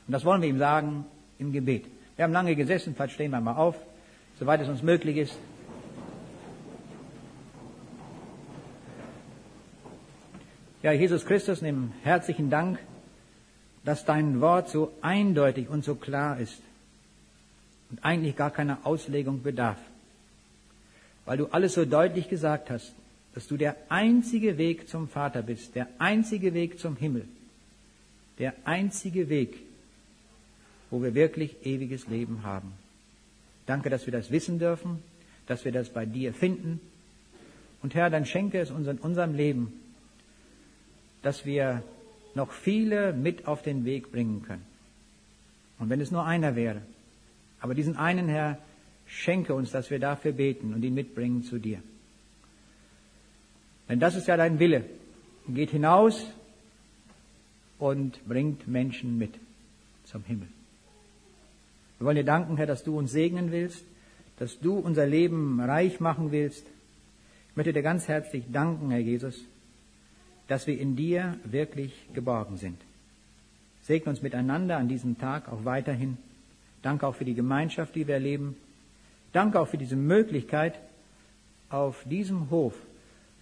Und das wollen wir ihm sagen im Gebet. Wir haben lange gesessen, vielleicht stehen wir mal auf, soweit es uns möglich ist. Ja, Jesus Christus, nimm herzlichen Dank, dass dein Wort so eindeutig und so klar ist und eigentlich gar keiner Auslegung bedarf, weil du alles so deutlich gesagt hast, dass du der einzige Weg zum Vater bist, der einzige Weg zum Himmel, der einzige Weg, wo wir wirklich ewiges Leben haben. Danke, dass wir das wissen dürfen, dass wir das bei dir finden. Und Herr, dann schenke es uns in unserem Leben, dass wir noch viele mit auf den Weg bringen können. Und wenn es nur einer wäre, aber diesen einen Herr, schenke uns, dass wir dafür beten und ihn mitbringen zu dir. Denn das ist ja dein Wille. Geht hinaus und bringt Menschen mit zum Himmel. Wir wollen dir danken, Herr, dass du uns segnen willst, dass du unser Leben reich machen willst. Ich möchte dir ganz herzlich danken, Herr Jesus, dass wir in dir wirklich geborgen sind. Segne uns miteinander an diesem Tag auch weiterhin. Danke auch für die Gemeinschaft, die wir erleben. Danke auch für diese Möglichkeit, auf diesem Hof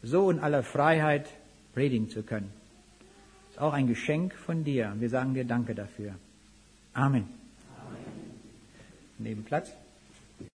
so in aller Freiheit predigen zu können. Das ist auch ein Geschenk von dir. Wir sagen dir Danke dafür. Amen. Amen. Neben Platz.